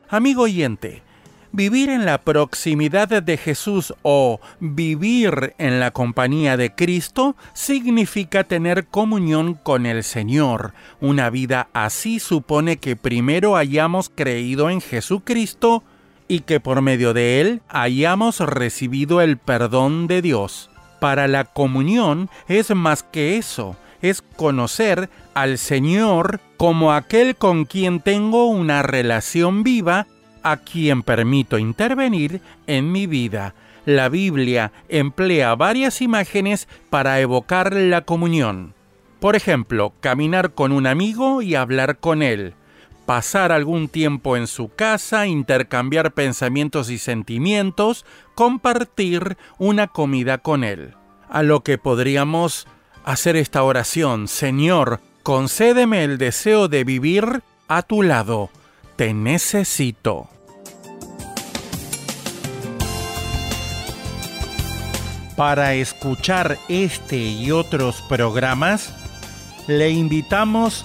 Amigo oyente, Vivir en la proximidad de Jesús o vivir en la compañía de Cristo significa tener comunión con el Señor. Una vida así supone que primero hayamos creído en Jesucristo y que por medio de Él hayamos recibido el perdón de Dios. Para la comunión es más que eso, es conocer al Señor como aquel con quien tengo una relación viva a quien permito intervenir en mi vida. La Biblia emplea varias imágenes para evocar la comunión. Por ejemplo, caminar con un amigo y hablar con él, pasar algún tiempo en su casa, intercambiar pensamientos y sentimientos, compartir una comida con él. A lo que podríamos hacer esta oración, Señor, concédeme el deseo de vivir a tu lado. Te necesito. Para escuchar este y otros programas, le invitamos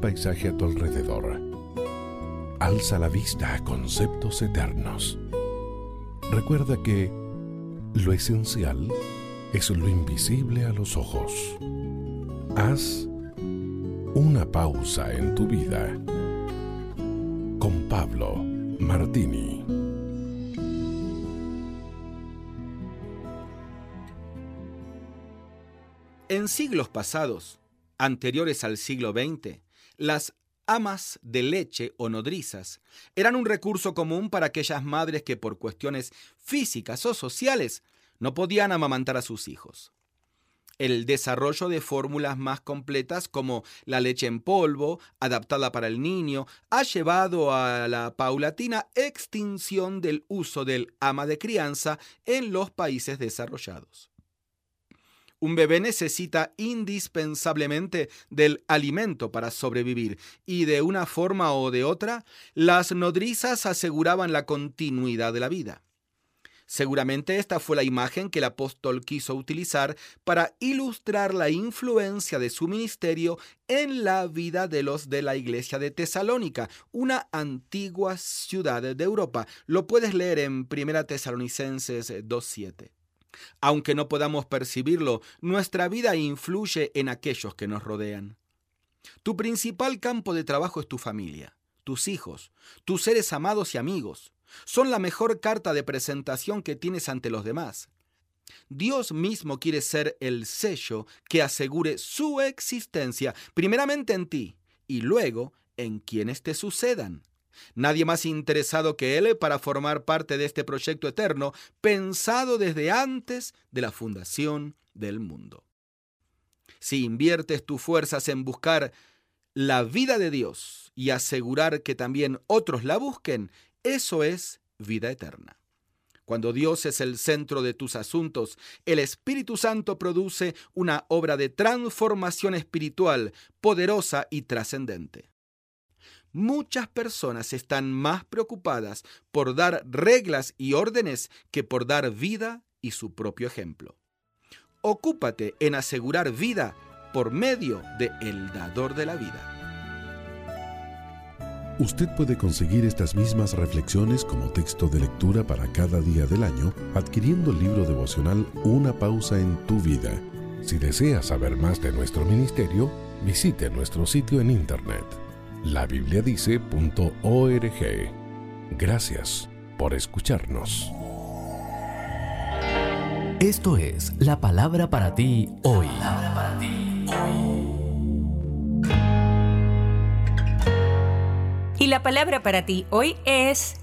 paisaje a tu alrededor. Alza la vista a conceptos eternos. Recuerda que lo esencial es lo invisible a los ojos. Haz una pausa en tu vida. Con Pablo Martini. En siglos pasados, anteriores al siglo XX, las amas de leche o nodrizas eran un recurso común para aquellas madres que por cuestiones físicas o sociales no podían amamantar a sus hijos. El desarrollo de fórmulas más completas como la leche en polvo, adaptada para el niño, ha llevado a la paulatina extinción del uso del ama de crianza en los países desarrollados. Un bebé necesita indispensablemente del alimento para sobrevivir y de una forma o de otra, las nodrizas aseguraban la continuidad de la vida. Seguramente esta fue la imagen que el apóstol quiso utilizar para ilustrar la influencia de su ministerio en la vida de los de la iglesia de Tesalónica, una antigua ciudad de Europa. Lo puedes leer en 1 Tesalonicenses 2.7. Aunque no podamos percibirlo, nuestra vida influye en aquellos que nos rodean. Tu principal campo de trabajo es tu familia, tus hijos, tus seres amados y amigos. Son la mejor carta de presentación que tienes ante los demás. Dios mismo quiere ser el sello que asegure su existencia, primeramente en ti y luego en quienes te sucedan. Nadie más interesado que Él para formar parte de este proyecto eterno pensado desde antes de la fundación del mundo. Si inviertes tus fuerzas en buscar la vida de Dios y asegurar que también otros la busquen, eso es vida eterna. Cuando Dios es el centro de tus asuntos, el Espíritu Santo produce una obra de transformación espiritual poderosa y trascendente muchas personas están más preocupadas por dar reglas y órdenes que por dar vida y su propio ejemplo. Ocúpate en asegurar vida por medio de el dador de la vida. Usted puede conseguir estas mismas reflexiones como texto de lectura para cada día del año adquiriendo el libro devocional Una pausa en tu vida. Si desea saber más de nuestro ministerio, visite nuestro sitio en internet labibliadice.org. Gracias por escucharnos. Esto es la palabra para ti hoy. Y la palabra para ti hoy es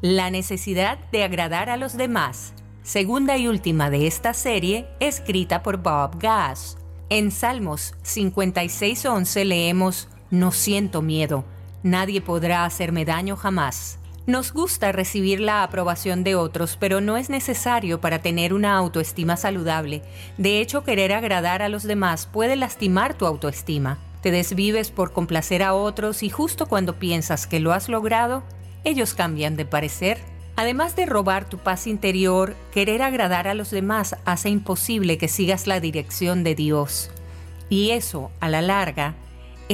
la necesidad de agradar a los demás. Segunda y última de esta serie, escrita por Bob Gass. En Salmos 56.11 leemos, no siento miedo. Nadie podrá hacerme daño jamás. Nos gusta recibir la aprobación de otros, pero no es necesario para tener una autoestima saludable. De hecho, querer agradar a los demás puede lastimar tu autoestima. Te desvives por complacer a otros y justo cuando piensas que lo has logrado, ellos cambian de parecer. Además de robar tu paz interior, querer agradar a los demás hace imposible que sigas la dirección de Dios. Y eso, a la larga,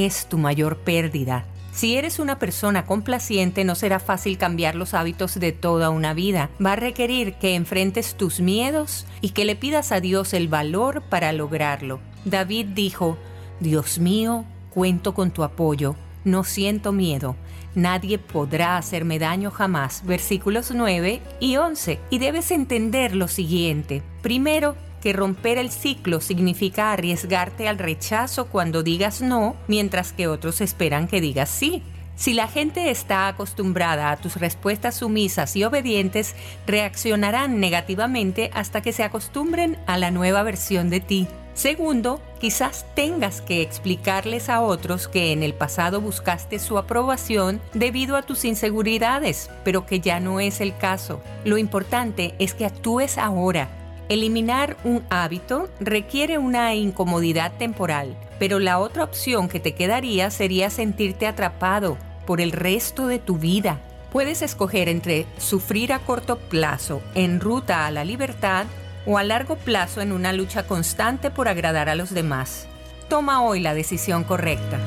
es tu mayor pérdida. Si eres una persona complaciente, no será fácil cambiar los hábitos de toda una vida. Va a requerir que enfrentes tus miedos y que le pidas a Dios el valor para lograrlo. David dijo, Dios mío, cuento con tu apoyo, no siento miedo. Nadie podrá hacerme daño jamás. Versículos 9 y 11. Y debes entender lo siguiente. Primero, que romper el ciclo significa arriesgarte al rechazo cuando digas no, mientras que otros esperan que digas sí. Si la gente está acostumbrada a tus respuestas sumisas y obedientes, reaccionarán negativamente hasta que se acostumbren a la nueva versión de ti. Segundo, quizás tengas que explicarles a otros que en el pasado buscaste su aprobación debido a tus inseguridades, pero que ya no es el caso. Lo importante es que actúes ahora. Eliminar un hábito requiere una incomodidad temporal, pero la otra opción que te quedaría sería sentirte atrapado, por el resto de tu vida. Puedes escoger entre sufrir a corto plazo en ruta a la libertad o a largo plazo en una lucha constante por agradar a los demás. Toma hoy la decisión correcta.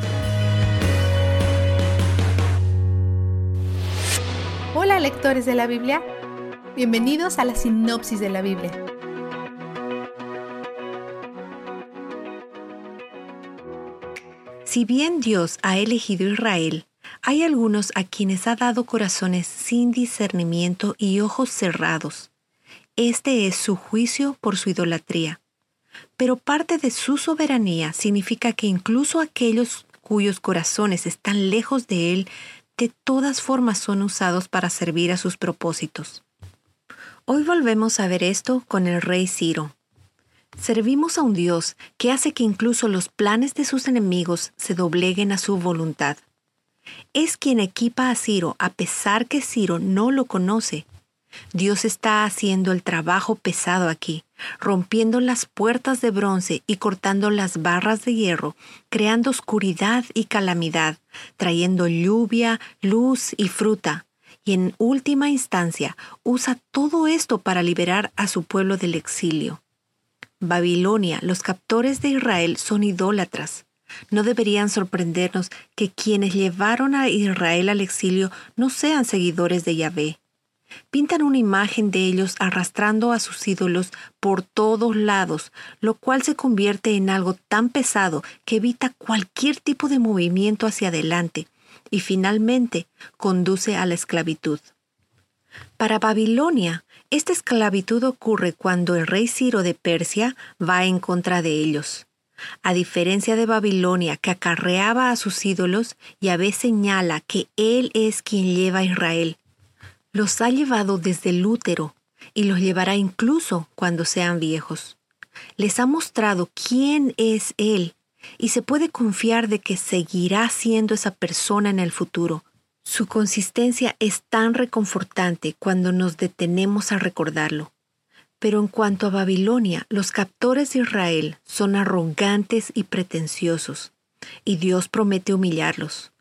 Hola lectores de la Biblia, bienvenidos a la sinopsis de la Biblia. Si bien Dios ha elegido Israel hay algunos a quienes ha dado corazones sin discernimiento y ojos cerrados. Este es su juicio por su idolatría. Pero parte de su soberanía significa que incluso aquellos cuyos corazones están lejos de Él, de todas formas son usados para servir a sus propósitos. Hoy volvemos a ver esto con el rey Ciro. Servimos a un Dios que hace que incluso los planes de sus enemigos se dobleguen a su voluntad es quien equipa a Ciro a pesar que Ciro no lo conoce. Dios está haciendo el trabajo pesado aquí, rompiendo las puertas de bronce y cortando las barras de hierro, creando oscuridad y calamidad, trayendo lluvia, luz y fruta. Y en última instancia usa todo esto para liberar a su pueblo del exilio. Babilonia, los captores de Israel son idólatras. No deberían sorprendernos que quienes llevaron a Israel al exilio no sean seguidores de Yahvé. Pintan una imagen de ellos arrastrando a sus ídolos por todos lados, lo cual se convierte en algo tan pesado que evita cualquier tipo de movimiento hacia adelante y finalmente conduce a la esclavitud. Para Babilonia, esta esclavitud ocurre cuando el rey Ciro de Persia va en contra de ellos. A diferencia de Babilonia, que acarreaba a sus ídolos, Yahvé señala que Él es quien lleva a Israel. Los ha llevado desde el útero y los llevará incluso cuando sean viejos. Les ha mostrado quién es Él y se puede confiar de que seguirá siendo esa persona en el futuro. Su consistencia es tan reconfortante cuando nos detenemos a recordarlo. Pero en cuanto a Babilonia, los captores de Israel son arrogantes y pretenciosos, y Dios promete humillarlos.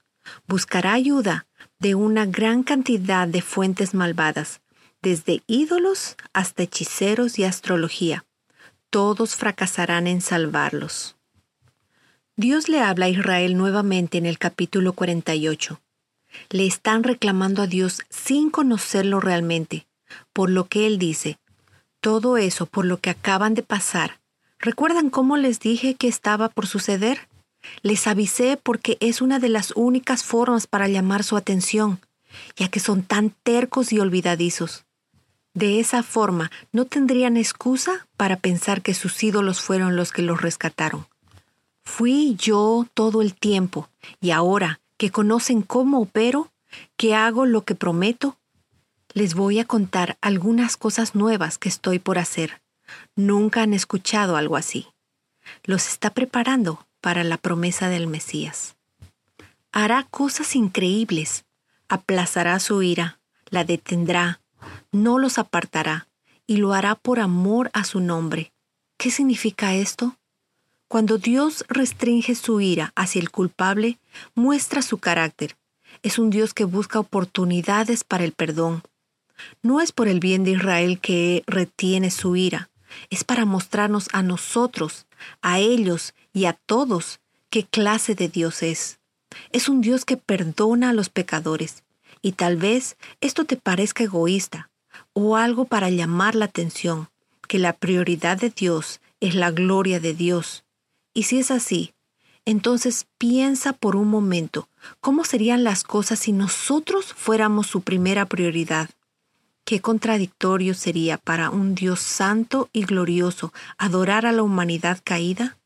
Buscará ayuda de una gran cantidad de fuentes malvadas, desde ídolos hasta hechiceros y astrología. Todos fracasarán en salvarlos. Dios le habla a Israel nuevamente en el capítulo 48. Le están reclamando a Dios sin conocerlo realmente, por lo que Él dice, todo eso por lo que acaban de pasar. ¿Recuerdan cómo les dije que estaba por suceder? Les avisé porque es una de las únicas formas para llamar su atención, ya que son tan tercos y olvidadizos. De esa forma no tendrían excusa para pensar que sus ídolos fueron los que los rescataron. Fui yo todo el tiempo, y ahora que conocen cómo opero, que hago lo que prometo, les voy a contar algunas cosas nuevas que estoy por hacer. Nunca han escuchado algo así. Los está preparando para la promesa del Mesías. Hará cosas increíbles. Aplazará su ira, la detendrá, no los apartará y lo hará por amor a su nombre. ¿Qué significa esto? Cuando Dios restringe su ira hacia el culpable, muestra su carácter. Es un Dios que busca oportunidades para el perdón, no es por el bien de Israel que retiene su ira, es para mostrarnos a nosotros, a ellos y a todos qué clase de Dios es. Es un Dios que perdona a los pecadores, y tal vez esto te parezca egoísta o algo para llamar la atención, que la prioridad de Dios es la gloria de Dios. Y si es así, entonces piensa por un momento cómo serían las cosas si nosotros fuéramos su primera prioridad. Qué contradictorio sería para un Dios santo y glorioso adorar a la humanidad caída.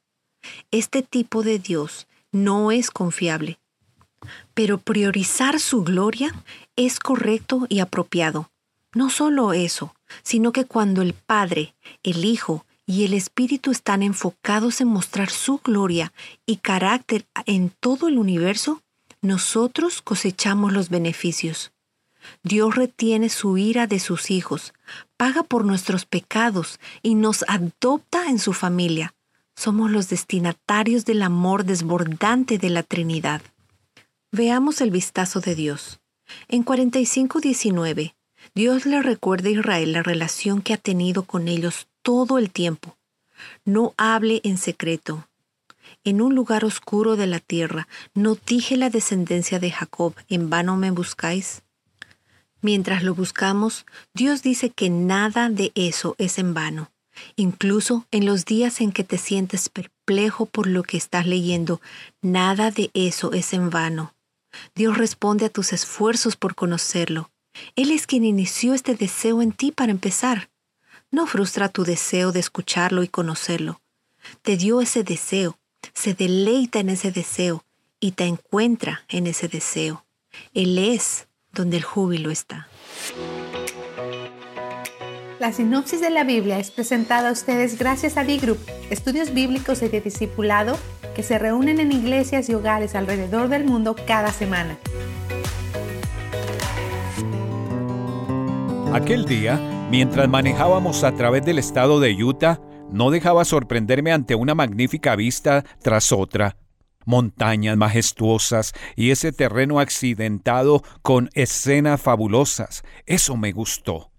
Este tipo de Dios no es confiable. Pero priorizar su gloria es correcto y apropiado. No solo eso, sino que cuando el Padre, el Hijo y el Espíritu están enfocados en mostrar su gloria y carácter en todo el universo, nosotros cosechamos los beneficios. Dios retiene su ira de sus hijos, paga por nuestros pecados y nos adopta en su familia. Somos los destinatarios del amor desbordante de la Trinidad. Veamos el vistazo de Dios. En 45.19, Dios le recuerda a Israel la relación que ha tenido con ellos todo el tiempo. No hable en secreto. En un lugar oscuro de la tierra, no dije la descendencia de Jacob, en vano me buscáis. Mientras lo buscamos, Dios dice que nada de eso es en vano. Incluso en los días en que te sientes perplejo por lo que estás leyendo, nada de eso es en vano. Dios responde a tus esfuerzos por conocerlo. Él es quien inició este deseo en ti para empezar. No frustra tu deseo de escucharlo y conocerlo. Te dio ese deseo, se deleita en ese deseo y te encuentra en ese deseo. Él es donde el júbilo está. La sinopsis de la Biblia es presentada a ustedes gracias a D-Group, estudios bíblicos y de discipulado que se reúnen en iglesias y hogares alrededor del mundo cada semana. Aquel día, mientras manejábamos a través del estado de Utah, no dejaba sorprenderme ante una magnífica vista tras otra. Montañas majestuosas y ese terreno accidentado con escenas fabulosas. Eso me gustó.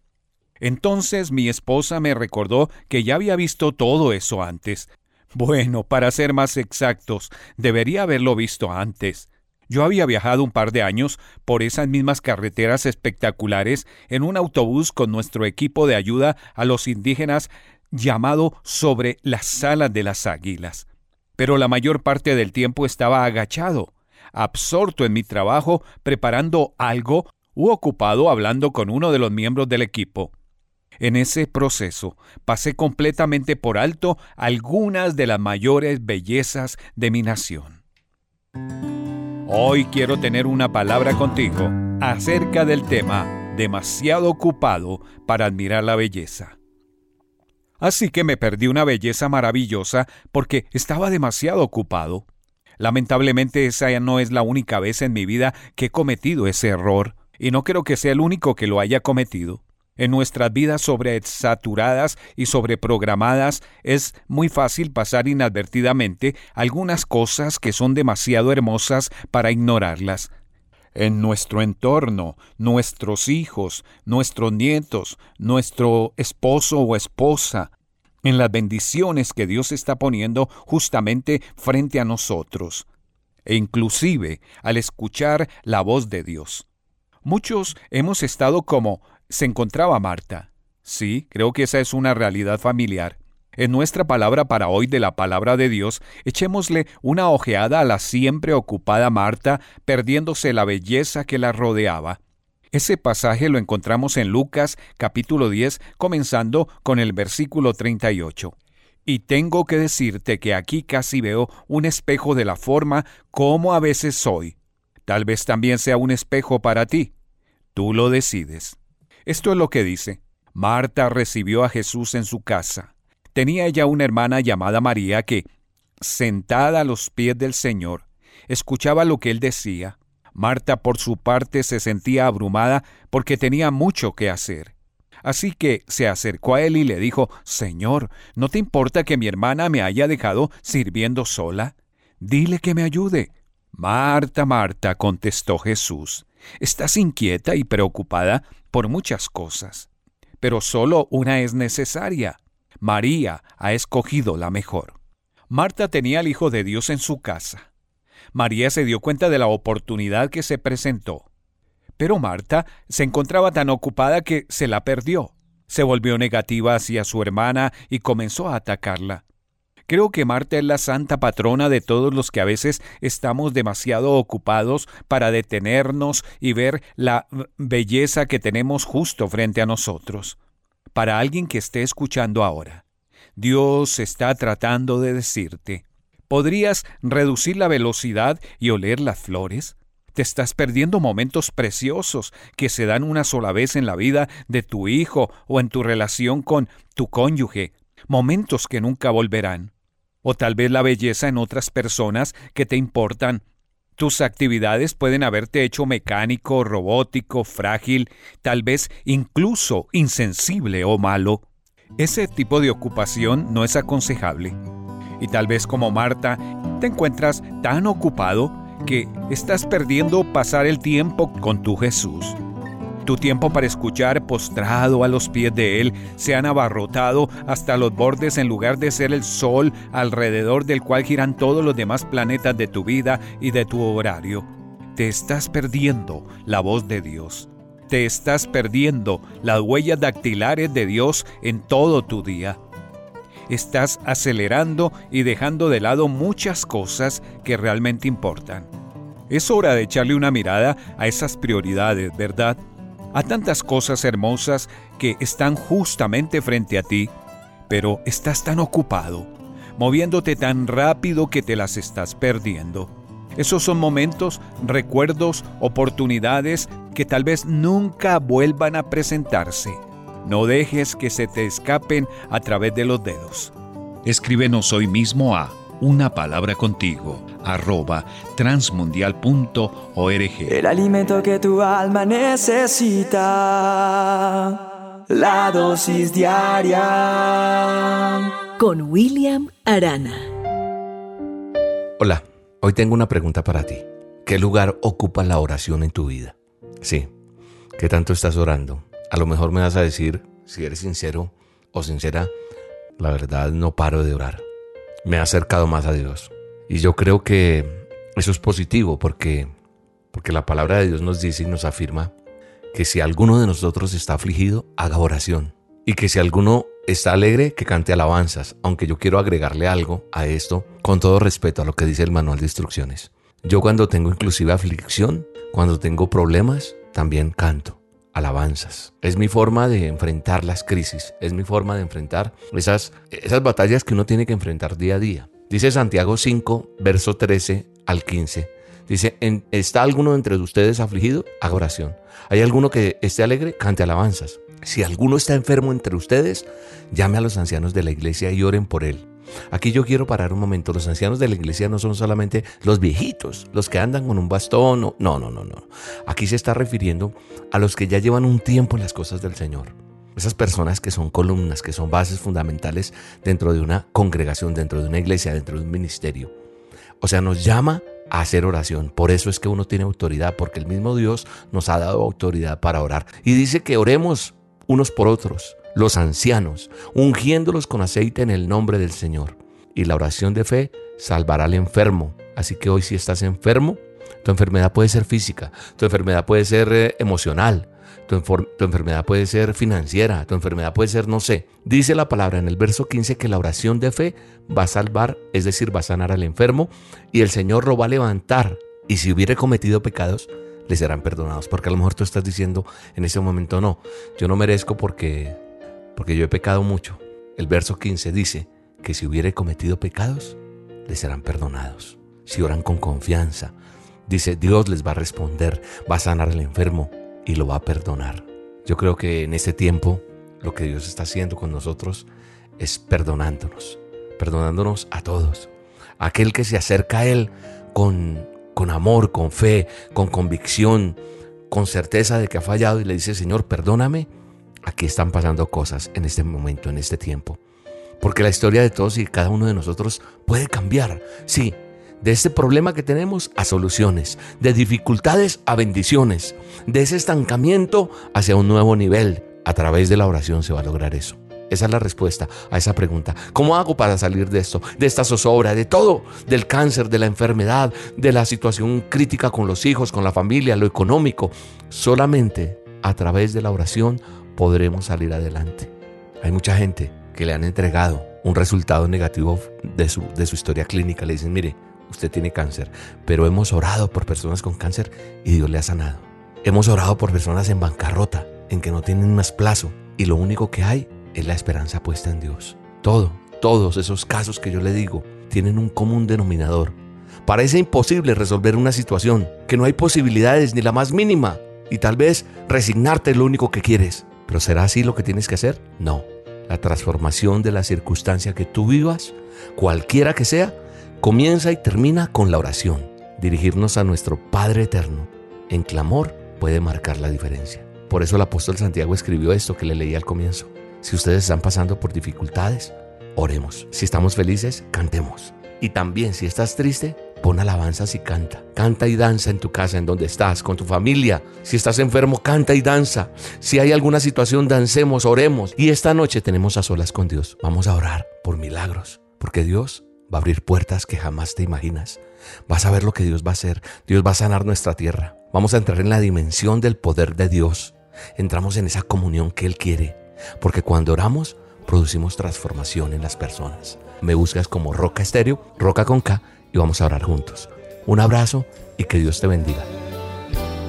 Entonces mi esposa me recordó que ya había visto todo eso antes. Bueno, para ser más exactos, debería haberlo visto antes. Yo había viajado un par de años por esas mismas carreteras espectaculares en un autobús con nuestro equipo de ayuda a los indígenas llamado Sobre las Salas de las Águilas. Pero la mayor parte del tiempo estaba agachado, absorto en mi trabajo preparando algo u ocupado hablando con uno de los miembros del equipo. En ese proceso pasé completamente por alto algunas de las mayores bellezas de mi nación. Hoy quiero tener una palabra contigo acerca del tema demasiado ocupado para admirar la belleza. Así que me perdí una belleza maravillosa porque estaba demasiado ocupado. Lamentablemente esa no es la única vez en mi vida que he cometido ese error, y no creo que sea el único que lo haya cometido. En nuestras vidas sobresaturadas y sobreprogramadas es muy fácil pasar inadvertidamente algunas cosas que son demasiado hermosas para ignorarlas. En nuestro entorno, nuestros hijos, nuestros nietos, nuestro esposo o esposa, en las bendiciones que Dios está poniendo justamente frente a nosotros, e inclusive al escuchar la voz de Dios. Muchos hemos estado como se encontraba Marta. Sí, creo que esa es una realidad familiar. En nuestra palabra para hoy de la palabra de Dios, echémosle una ojeada a la siempre ocupada Marta, perdiéndose la belleza que la rodeaba. Ese pasaje lo encontramos en Lucas capítulo 10, comenzando con el versículo 38. Y tengo que decirte que aquí casi veo un espejo de la forma como a veces soy. Tal vez también sea un espejo para ti. Tú lo decides. Esto es lo que dice. Marta recibió a Jesús en su casa. Tenía ella una hermana llamada María que, sentada a los pies del Señor, escuchaba lo que él decía. Marta, por su parte, se sentía abrumada porque tenía mucho que hacer. Así que se acercó a él y le dijo, Señor, ¿no te importa que mi hermana me haya dejado sirviendo sola? Dile que me ayude. Marta, Marta, contestó Jesús, estás inquieta y preocupada por muchas cosas, pero solo una es necesaria. María ha escogido la mejor. Marta tenía al Hijo de Dios en su casa. María se dio cuenta de la oportunidad que se presentó. Pero Marta se encontraba tan ocupada que se la perdió. Se volvió negativa hacia su hermana y comenzó a atacarla. Creo que Marta es la santa patrona de todos los que a veces estamos demasiado ocupados para detenernos y ver la belleza que tenemos justo frente a nosotros. Para alguien que esté escuchando ahora, Dios está tratando de decirte, ¿podrías reducir la velocidad y oler las flores? Te estás perdiendo momentos preciosos que se dan una sola vez en la vida de tu hijo o en tu relación con tu cónyuge, momentos que nunca volverán. O tal vez la belleza en otras personas que te importan. Tus actividades pueden haberte hecho mecánico, robótico, frágil, tal vez incluso insensible o malo. Ese tipo de ocupación no es aconsejable. Y tal vez como Marta, te encuentras tan ocupado que estás perdiendo pasar el tiempo con tu Jesús. Tu tiempo para escuchar postrado a los pies de Él se han abarrotado hasta los bordes en lugar de ser el sol alrededor del cual giran todos los demás planetas de tu vida y de tu horario. Te estás perdiendo la voz de Dios. Te estás perdiendo las huellas dactilares de Dios en todo tu día estás acelerando y dejando de lado muchas cosas que realmente importan. Es hora de echarle una mirada a esas prioridades, ¿verdad? A tantas cosas hermosas que están justamente frente a ti, pero estás tan ocupado, moviéndote tan rápido que te las estás perdiendo. Esos son momentos, recuerdos, oportunidades que tal vez nunca vuelvan a presentarse. No dejes que se te escapen a través de los dedos. Escríbenos hoy mismo a una palabra contigo arroba transmundial.org. El alimento que tu alma necesita. La dosis diaria. Con William Arana. Hola, hoy tengo una pregunta para ti. ¿Qué lugar ocupa la oración en tu vida? Sí, ¿qué tanto estás orando? A lo mejor me vas a decir, si eres sincero o sincera, la verdad no paro de orar. Me he acercado más a Dios. Y yo creo que eso es positivo porque, porque la palabra de Dios nos dice y nos afirma que si alguno de nosotros está afligido, haga oración. Y que si alguno está alegre, que cante alabanzas. Aunque yo quiero agregarle algo a esto, con todo respeto a lo que dice el manual de instrucciones. Yo cuando tengo inclusive aflicción, cuando tengo problemas, también canto alabanzas. Es mi forma de enfrentar las crisis, es mi forma de enfrentar esas, esas batallas que uno tiene que enfrentar día a día. Dice Santiago 5, verso 13 al 15. Dice, ¿está alguno entre ustedes afligido? Haga oración. ¿Hay alguno que esté alegre? Cante alabanzas. Si alguno está enfermo entre ustedes, llame a los ancianos de la iglesia y oren por él Aquí yo quiero parar un momento. Los ancianos de la iglesia no son solamente los viejitos, los que andan con un bastón. No, no, no, no. Aquí se está refiriendo a los que ya llevan un tiempo en las cosas del Señor. Esas personas que son columnas, que son bases fundamentales dentro de una congregación, dentro de una iglesia, dentro de un ministerio. O sea, nos llama a hacer oración. Por eso es que uno tiene autoridad, porque el mismo Dios nos ha dado autoridad para orar. Y dice que oremos unos por otros los ancianos, ungiéndolos con aceite en el nombre del Señor. Y la oración de fe salvará al enfermo. Así que hoy si estás enfermo, tu enfermedad puede ser física, tu enfermedad puede ser eh, emocional, tu, enfermedad puede ser financiera, tu enfermedad puede ser, no sé. Dice la palabra en el verso 15 que la oración de fe va a salvar, es decir, va a sanar al enfermo y el Señor lo va a levantar. Y si hubiere cometido pecados, le serán perdonados. Porque a lo mejor tú estás diciendo en ese momento, no, yo no merezco porque porque yo he pecado mucho. El verso 15 dice que si hubiere cometido pecados, les serán perdonados. Si oran con confianza, dice Dios les va a responder, va a sanar al enfermo y lo va a perdonar. Yo creo que en este tiempo lo que Dios está haciendo con nosotros es perdonándonos, perdonándonos a todos. Aquel que se acerca a Él con, con amor, con fe, con convicción, con certeza de que ha fallado y le dice, Señor, perdóname, aquí están pasando cosas en este momento, en este tiempo. Porque la historia de todos y cada uno de nosotros puede cambiar. Sí, de este problema que tenemos a soluciones, de dificultades a bendiciones, de ese estancamiento hacia un nuevo nivel. A través de la oración se va a lograr eso. Esa es la respuesta a esa pregunta. ¿Cómo hago para salir de esto? De esta zozobra, de todo, del cáncer, de la enfermedad, de la situación crítica con los hijos, con la familia, lo económico. Solamente a través de la oración podremos salir adelante. Hay mucha gente que le han entregado un resultado negativo de su, de su historia clínica. Le dicen, mire, usted tiene cáncer, pero hemos orado por personas con cáncer y Dios le ha sanado. Hemos orado por personas en bancarrota, en que no tienen más plazo, y lo único que hay es la esperanza puesta en Dios. Todo, todos esos casos que yo le digo, tienen un común denominador. Parece imposible resolver una situación, que no hay posibilidades ni la más mínima, y tal vez resignarte es lo único que quieres. ¿Pero será así lo que tienes que hacer? No. La transformación de la circunstancia que tú vivas, cualquiera que sea, comienza y termina con la oración. Dirigirnos a nuestro Padre Eterno en clamor puede marcar la diferencia. Por eso el apóstol Santiago escribió esto que le leí al comienzo. Si ustedes están pasando por dificultades, oremos. Si estamos felices, cantemos. Y también si estás triste, pon alabanzas y canta. Canta y danza en tu casa, en donde estás, con tu familia. Si estás enfermo, canta y danza. Si hay alguna situación, dancemos, oremos. Y esta noche tenemos a solas con Dios. Vamos a orar por milagros, porque Dios va a abrir puertas que jamás te imaginas. Vas a ver lo que Dios va a hacer. Dios va a sanar nuestra tierra. Vamos a entrar en la dimensión del poder de Dios. Entramos en esa comunión que Él quiere. Porque cuando oramos, producimos transformación en las personas. Me buscas como Roca Estéreo, Roca con K, y vamos a orar juntos. Un abrazo y que Dios te bendiga.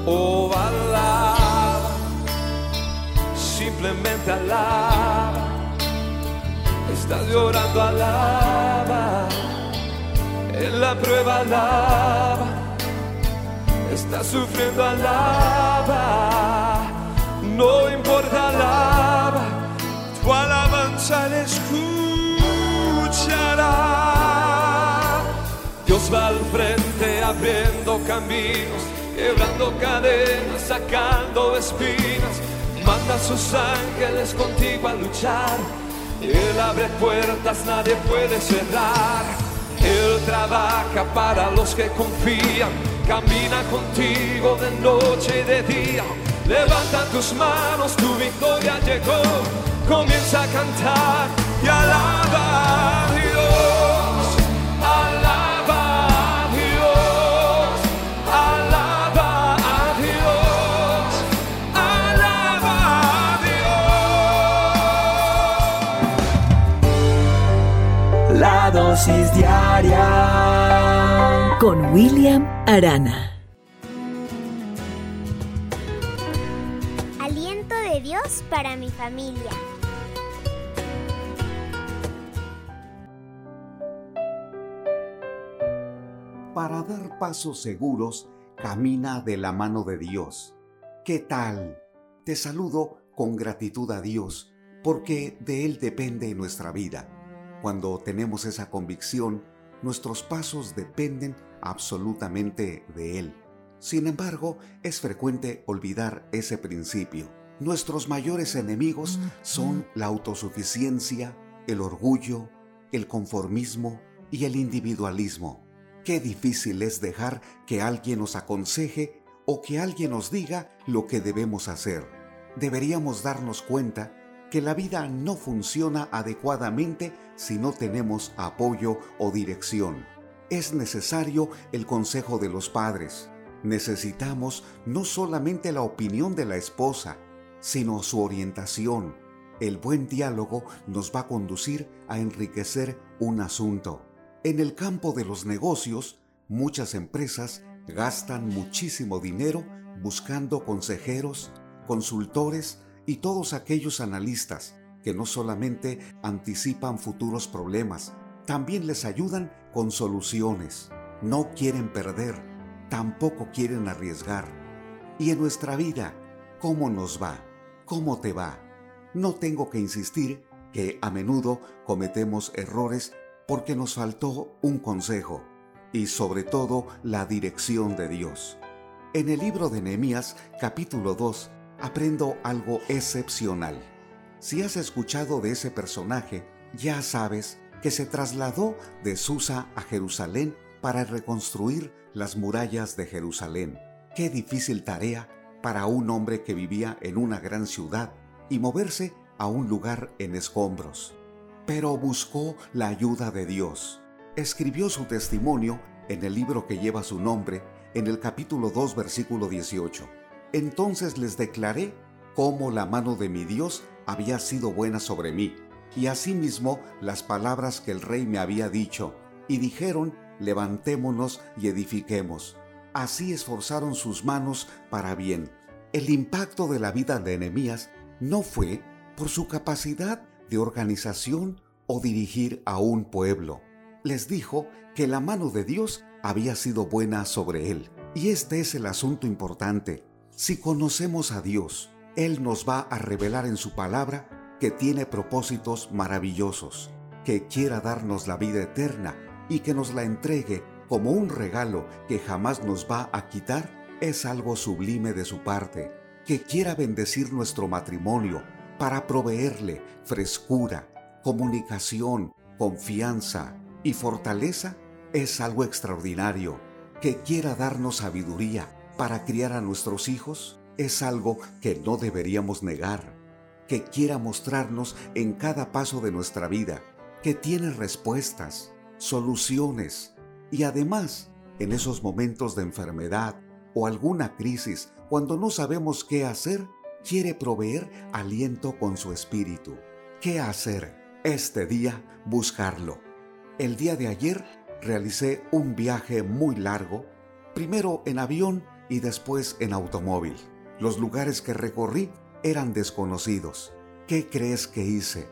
Oh, alaba, simplemente alaba. Estás llorando, alaba. En la prueba, alaba. Estás sufriendo, alaba. No importa, alaba. Tu alabanza le escuchará. Va al frente abriendo caminos, quebrando cadenas, sacando espinas. Manda a sus ángeles contigo a luchar. Él abre puertas, nadie puede cerrar. Él trabaja para los que confían. Camina contigo de noche y de día. Levanta tus manos, tu victoria llegó. Comienza a cantar y alaba La dosis diaria con William Arana. Aliento de Dios para mi familia. Para dar pasos seguros, camina de la mano de Dios. ¿Qué tal? Te saludo con gratitud a Dios, porque de Él depende nuestra vida. Cuando tenemos esa convicción, nuestros pasos dependen absolutamente de Él. Sin embargo, es frecuente olvidar ese principio. Nuestros mayores enemigos son la autosuficiencia, el orgullo, el conformismo y el individualismo. Qué difícil es dejar que alguien nos aconseje o que alguien nos diga lo que debemos hacer. Deberíamos darnos cuenta que la vida no funciona adecuadamente si no tenemos apoyo o dirección. Es necesario el consejo de los padres. Necesitamos no solamente la opinión de la esposa, sino su orientación. El buen diálogo nos va a conducir a enriquecer un asunto. En el campo de los negocios, muchas empresas gastan muchísimo dinero buscando consejeros, consultores y todos aquellos analistas que no solamente anticipan futuros problemas, también les ayudan con soluciones. No quieren perder, tampoco quieren arriesgar. Y en nuestra vida, ¿cómo nos va? ¿Cómo te va? No tengo que insistir que a menudo cometemos errores porque nos faltó un consejo y sobre todo la dirección de Dios. En el libro de Nehemías capítulo 2 aprendo algo excepcional. Si has escuchado de ese personaje, ya sabes que se trasladó de Susa a Jerusalén para reconstruir las murallas de Jerusalén. Qué difícil tarea para un hombre que vivía en una gran ciudad y moverse a un lugar en escombros. Pero buscó la ayuda de Dios. Escribió su testimonio en el libro que lleva su nombre, en el capítulo 2, versículo 18. Entonces les declaré cómo la mano de mi Dios había sido buena sobre mí, y asimismo las palabras que el rey me había dicho, y dijeron, levantémonos y edifiquemos. Así esforzaron sus manos para bien. El impacto de la vida de Nehemías no fue por su capacidad de organización o dirigir a un pueblo. Les dijo que la mano de Dios había sido buena sobre él. Y este es el asunto importante. Si conocemos a Dios, Él nos va a revelar en su palabra que tiene propósitos maravillosos, que quiera darnos la vida eterna y que nos la entregue como un regalo que jamás nos va a quitar, es algo sublime de su parte. Que quiera bendecir nuestro matrimonio para proveerle frescura, comunicación, confianza y fortaleza, es algo extraordinario. Que quiera darnos sabiduría para criar a nuestros hijos, es algo que no deberíamos negar. Que quiera mostrarnos en cada paso de nuestra vida que tiene respuestas, soluciones y además en esos momentos de enfermedad o alguna crisis cuando no sabemos qué hacer, quiere proveer aliento con su espíritu. ¿Qué hacer? Este día buscarlo. El día de ayer realicé un viaje muy largo, primero en avión y después en automóvil. Los lugares que recorrí eran desconocidos. ¿Qué crees que hice?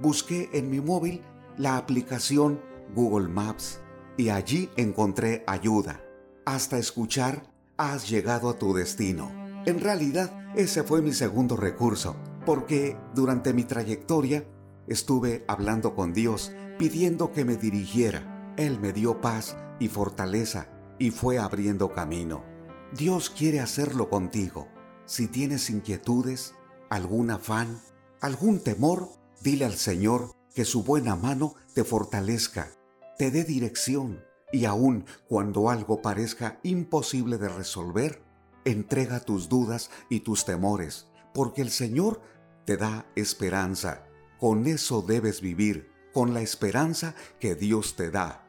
Busqué en mi móvil la aplicación Google Maps y allí encontré ayuda. Hasta escuchar, has llegado a tu destino. En realidad, ese fue mi segundo recurso, porque durante mi trayectoria estuve hablando con Dios, pidiendo que me dirigiera. Él me dio paz y fortaleza y fue abriendo camino. Dios quiere hacerlo contigo. Si tienes inquietudes, algún afán, algún temor, dile al Señor que su buena mano te fortalezca, te dé dirección y aun cuando algo parezca imposible de resolver, entrega tus dudas y tus temores, porque el Señor te da esperanza. Con eso debes vivir, con la esperanza que Dios te da.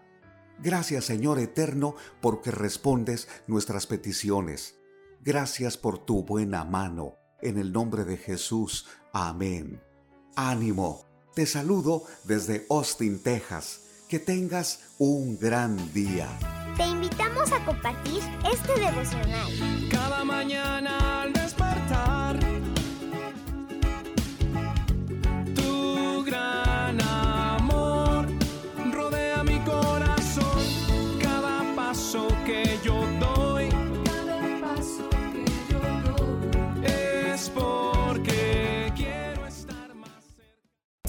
Gracias Señor eterno porque respondes nuestras peticiones. Gracias por tu buena mano. En el nombre de Jesús. Amén. Ánimo. Te saludo desde Austin, Texas. Que tengas un gran día. Te invitamos a compartir este devocional. Cada mañana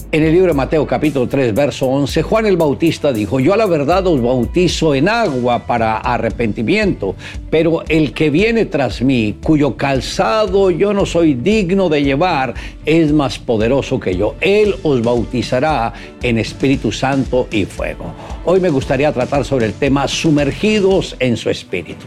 En el libro de Mateo capítulo 3, verso 11, Juan el Bautista dijo, yo a la verdad os bautizo en agua para arrepentimiento, pero el que viene tras mí, cuyo calzado yo no soy digno de llevar, es más poderoso que yo. Él os bautizará en Espíritu Santo y fuego. Hoy me gustaría tratar sobre el tema sumergidos en su espíritu.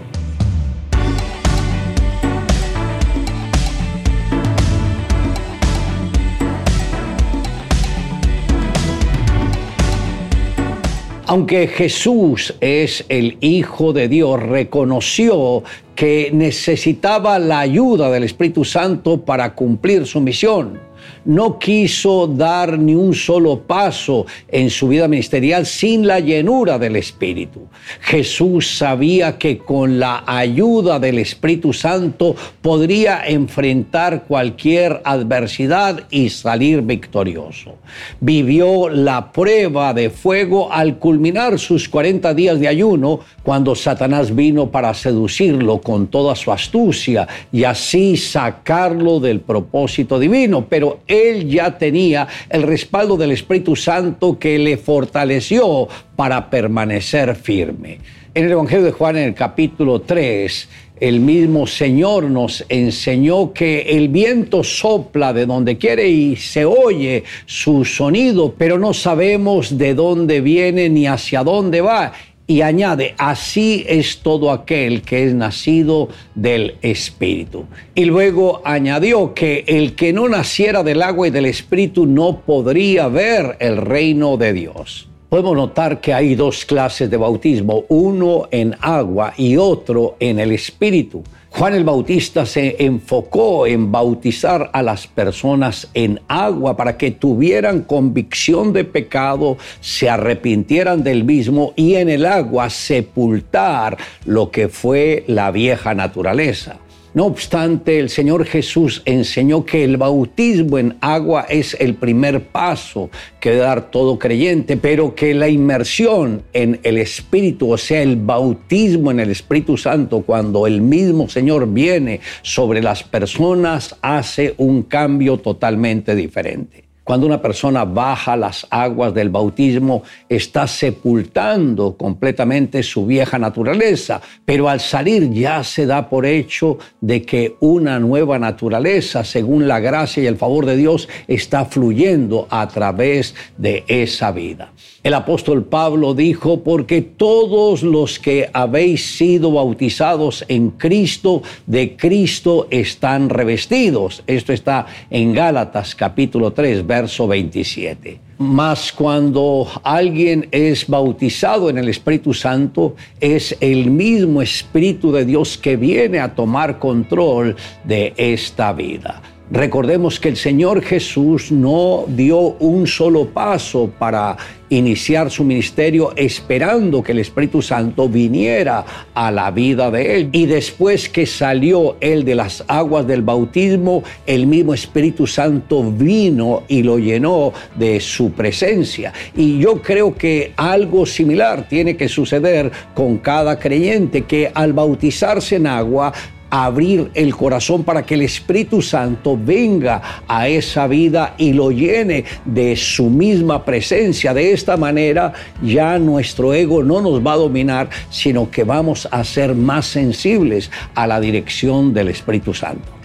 Aunque Jesús es el Hijo de Dios, reconoció que necesitaba la ayuda del Espíritu Santo para cumplir su misión. No quiso dar ni un solo paso en su vida ministerial sin la llenura del Espíritu. Jesús sabía que con la ayuda del Espíritu Santo podría enfrentar cualquier adversidad y salir victorioso. Vivió la prueba de fuego al culminar sus 40 días de ayuno cuando Satanás vino para seducirlo con toda su astucia y así sacarlo del propósito divino. Pero él ya tenía el respaldo del Espíritu Santo que le fortaleció para permanecer firme. En el Evangelio de Juan, en el capítulo 3, el mismo Señor nos enseñó que el viento sopla de donde quiere y se oye su sonido, pero no sabemos de dónde viene ni hacia dónde va. Y añade, así es todo aquel que es nacido del Espíritu. Y luego añadió que el que no naciera del agua y del Espíritu no podría ver el reino de Dios. Podemos notar que hay dos clases de bautismo, uno en agua y otro en el Espíritu. Juan el Bautista se enfocó en bautizar a las personas en agua para que tuvieran convicción de pecado, se arrepintieran del mismo y en el agua sepultar lo que fue la vieja naturaleza. No obstante, el Señor Jesús enseñó que el bautismo en agua es el primer paso que dar todo creyente, pero que la inmersión en el Espíritu, o sea, el bautismo en el Espíritu Santo, cuando el mismo Señor viene sobre las personas, hace un cambio totalmente diferente. Cuando una persona baja las aguas del bautismo, está sepultando completamente su vieja naturaleza, pero al salir ya se da por hecho de que una nueva naturaleza, según la gracia y el favor de Dios, está fluyendo a través de esa vida. El apóstol Pablo dijo, porque todos los que habéis sido bautizados en Cristo, de Cristo están revestidos. Esto está en Gálatas capítulo 3, verso 27. Mas cuando alguien es bautizado en el Espíritu Santo, es el mismo Espíritu de Dios que viene a tomar control de esta vida. Recordemos que el Señor Jesús no dio un solo paso para iniciar su ministerio esperando que el Espíritu Santo viniera a la vida de él. Y después que salió él de las aguas del bautismo, el mismo Espíritu Santo vino y lo llenó de su presencia. Y yo creo que algo similar tiene que suceder con cada creyente que al bautizarse en agua abrir el corazón para que el Espíritu Santo venga a esa vida y lo llene de su misma presencia. De esta manera ya nuestro ego no nos va a dominar, sino que vamos a ser más sensibles a la dirección del Espíritu Santo.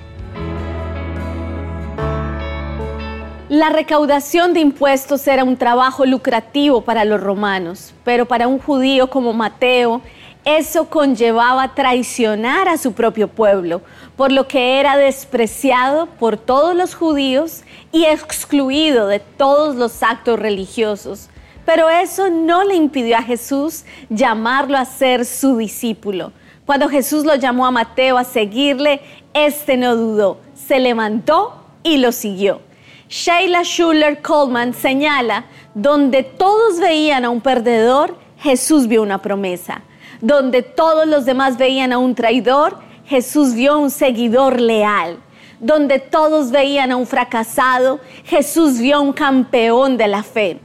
La recaudación de impuestos era un trabajo lucrativo para los romanos, pero para un judío como Mateo, eso conllevaba traicionar a su propio pueblo, por lo que era despreciado por todos los judíos y excluido de todos los actos religiosos. Pero eso no le impidió a Jesús llamarlo a ser su discípulo. Cuando Jesús lo llamó a Mateo a seguirle, este no dudó, se levantó y lo siguió. Sheila Schuller Coleman señala, donde todos veían a un perdedor, Jesús vio una promesa. Donde todos los demás veían a un traidor, Jesús vio a un seguidor leal. Donde todos veían a un fracasado, Jesús vio a un campeón de la fe.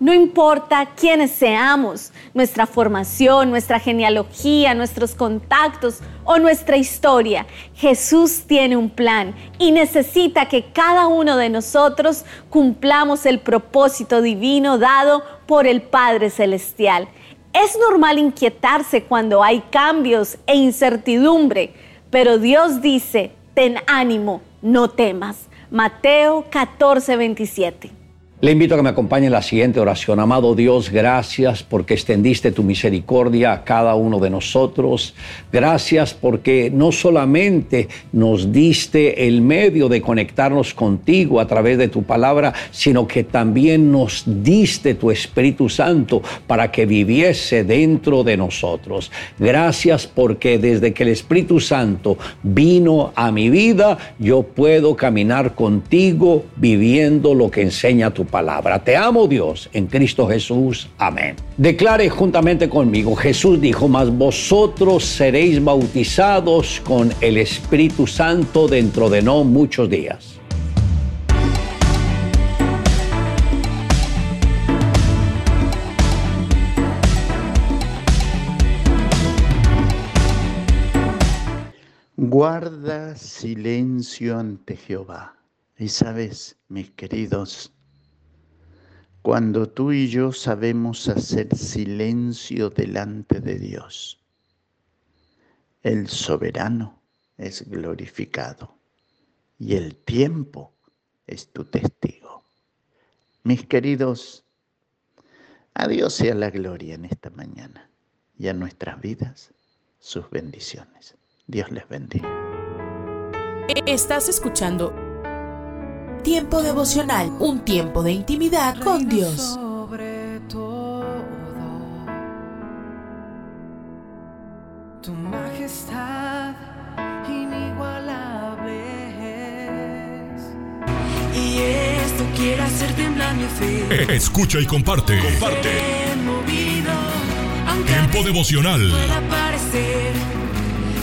No importa quiénes seamos, nuestra formación, nuestra genealogía, nuestros contactos o nuestra historia, Jesús tiene un plan y necesita que cada uno de nosotros cumplamos el propósito divino dado por el Padre Celestial. Es normal inquietarse cuando hay cambios e incertidumbre, pero Dios dice, ten ánimo, no temas. Mateo 14, 27. Le invito a que me acompañe en la siguiente oración. Amado Dios, gracias porque extendiste tu misericordia a cada uno de nosotros. Gracias porque no solamente nos diste el medio de conectarnos contigo a través de tu palabra, sino que también nos diste tu Espíritu Santo para que viviese dentro de nosotros. Gracias porque desde que el Espíritu Santo vino a mi vida, yo puedo caminar contigo viviendo lo que enseña tu palabra. Te amo Dios en Cristo Jesús. Amén. Declare juntamente conmigo, Jesús dijo, mas vosotros seréis bautizados con el Espíritu Santo dentro de no muchos días. Guarda silencio ante Jehová. Y sabes, mis queridos, cuando tú y yo sabemos hacer silencio delante de Dios. El soberano es glorificado y el tiempo es tu testigo. Mis queridos, a Dios sea la gloria en esta mañana y a nuestras vidas sus bendiciones. Dios les bendiga. Estás escuchando Tiempo devocional, un tiempo de intimidad con Dios. Sobre todo. Tu majestad inigualable es. Y esto quiere hacer temblar mi fe. Escucha y comparte. Comparte. Tiempo devocional. Pueda parecer.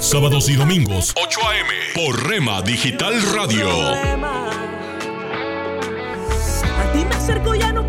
Sábados y domingos 8 a.m. por Rema Digital Radio. A ti me acerco, ya no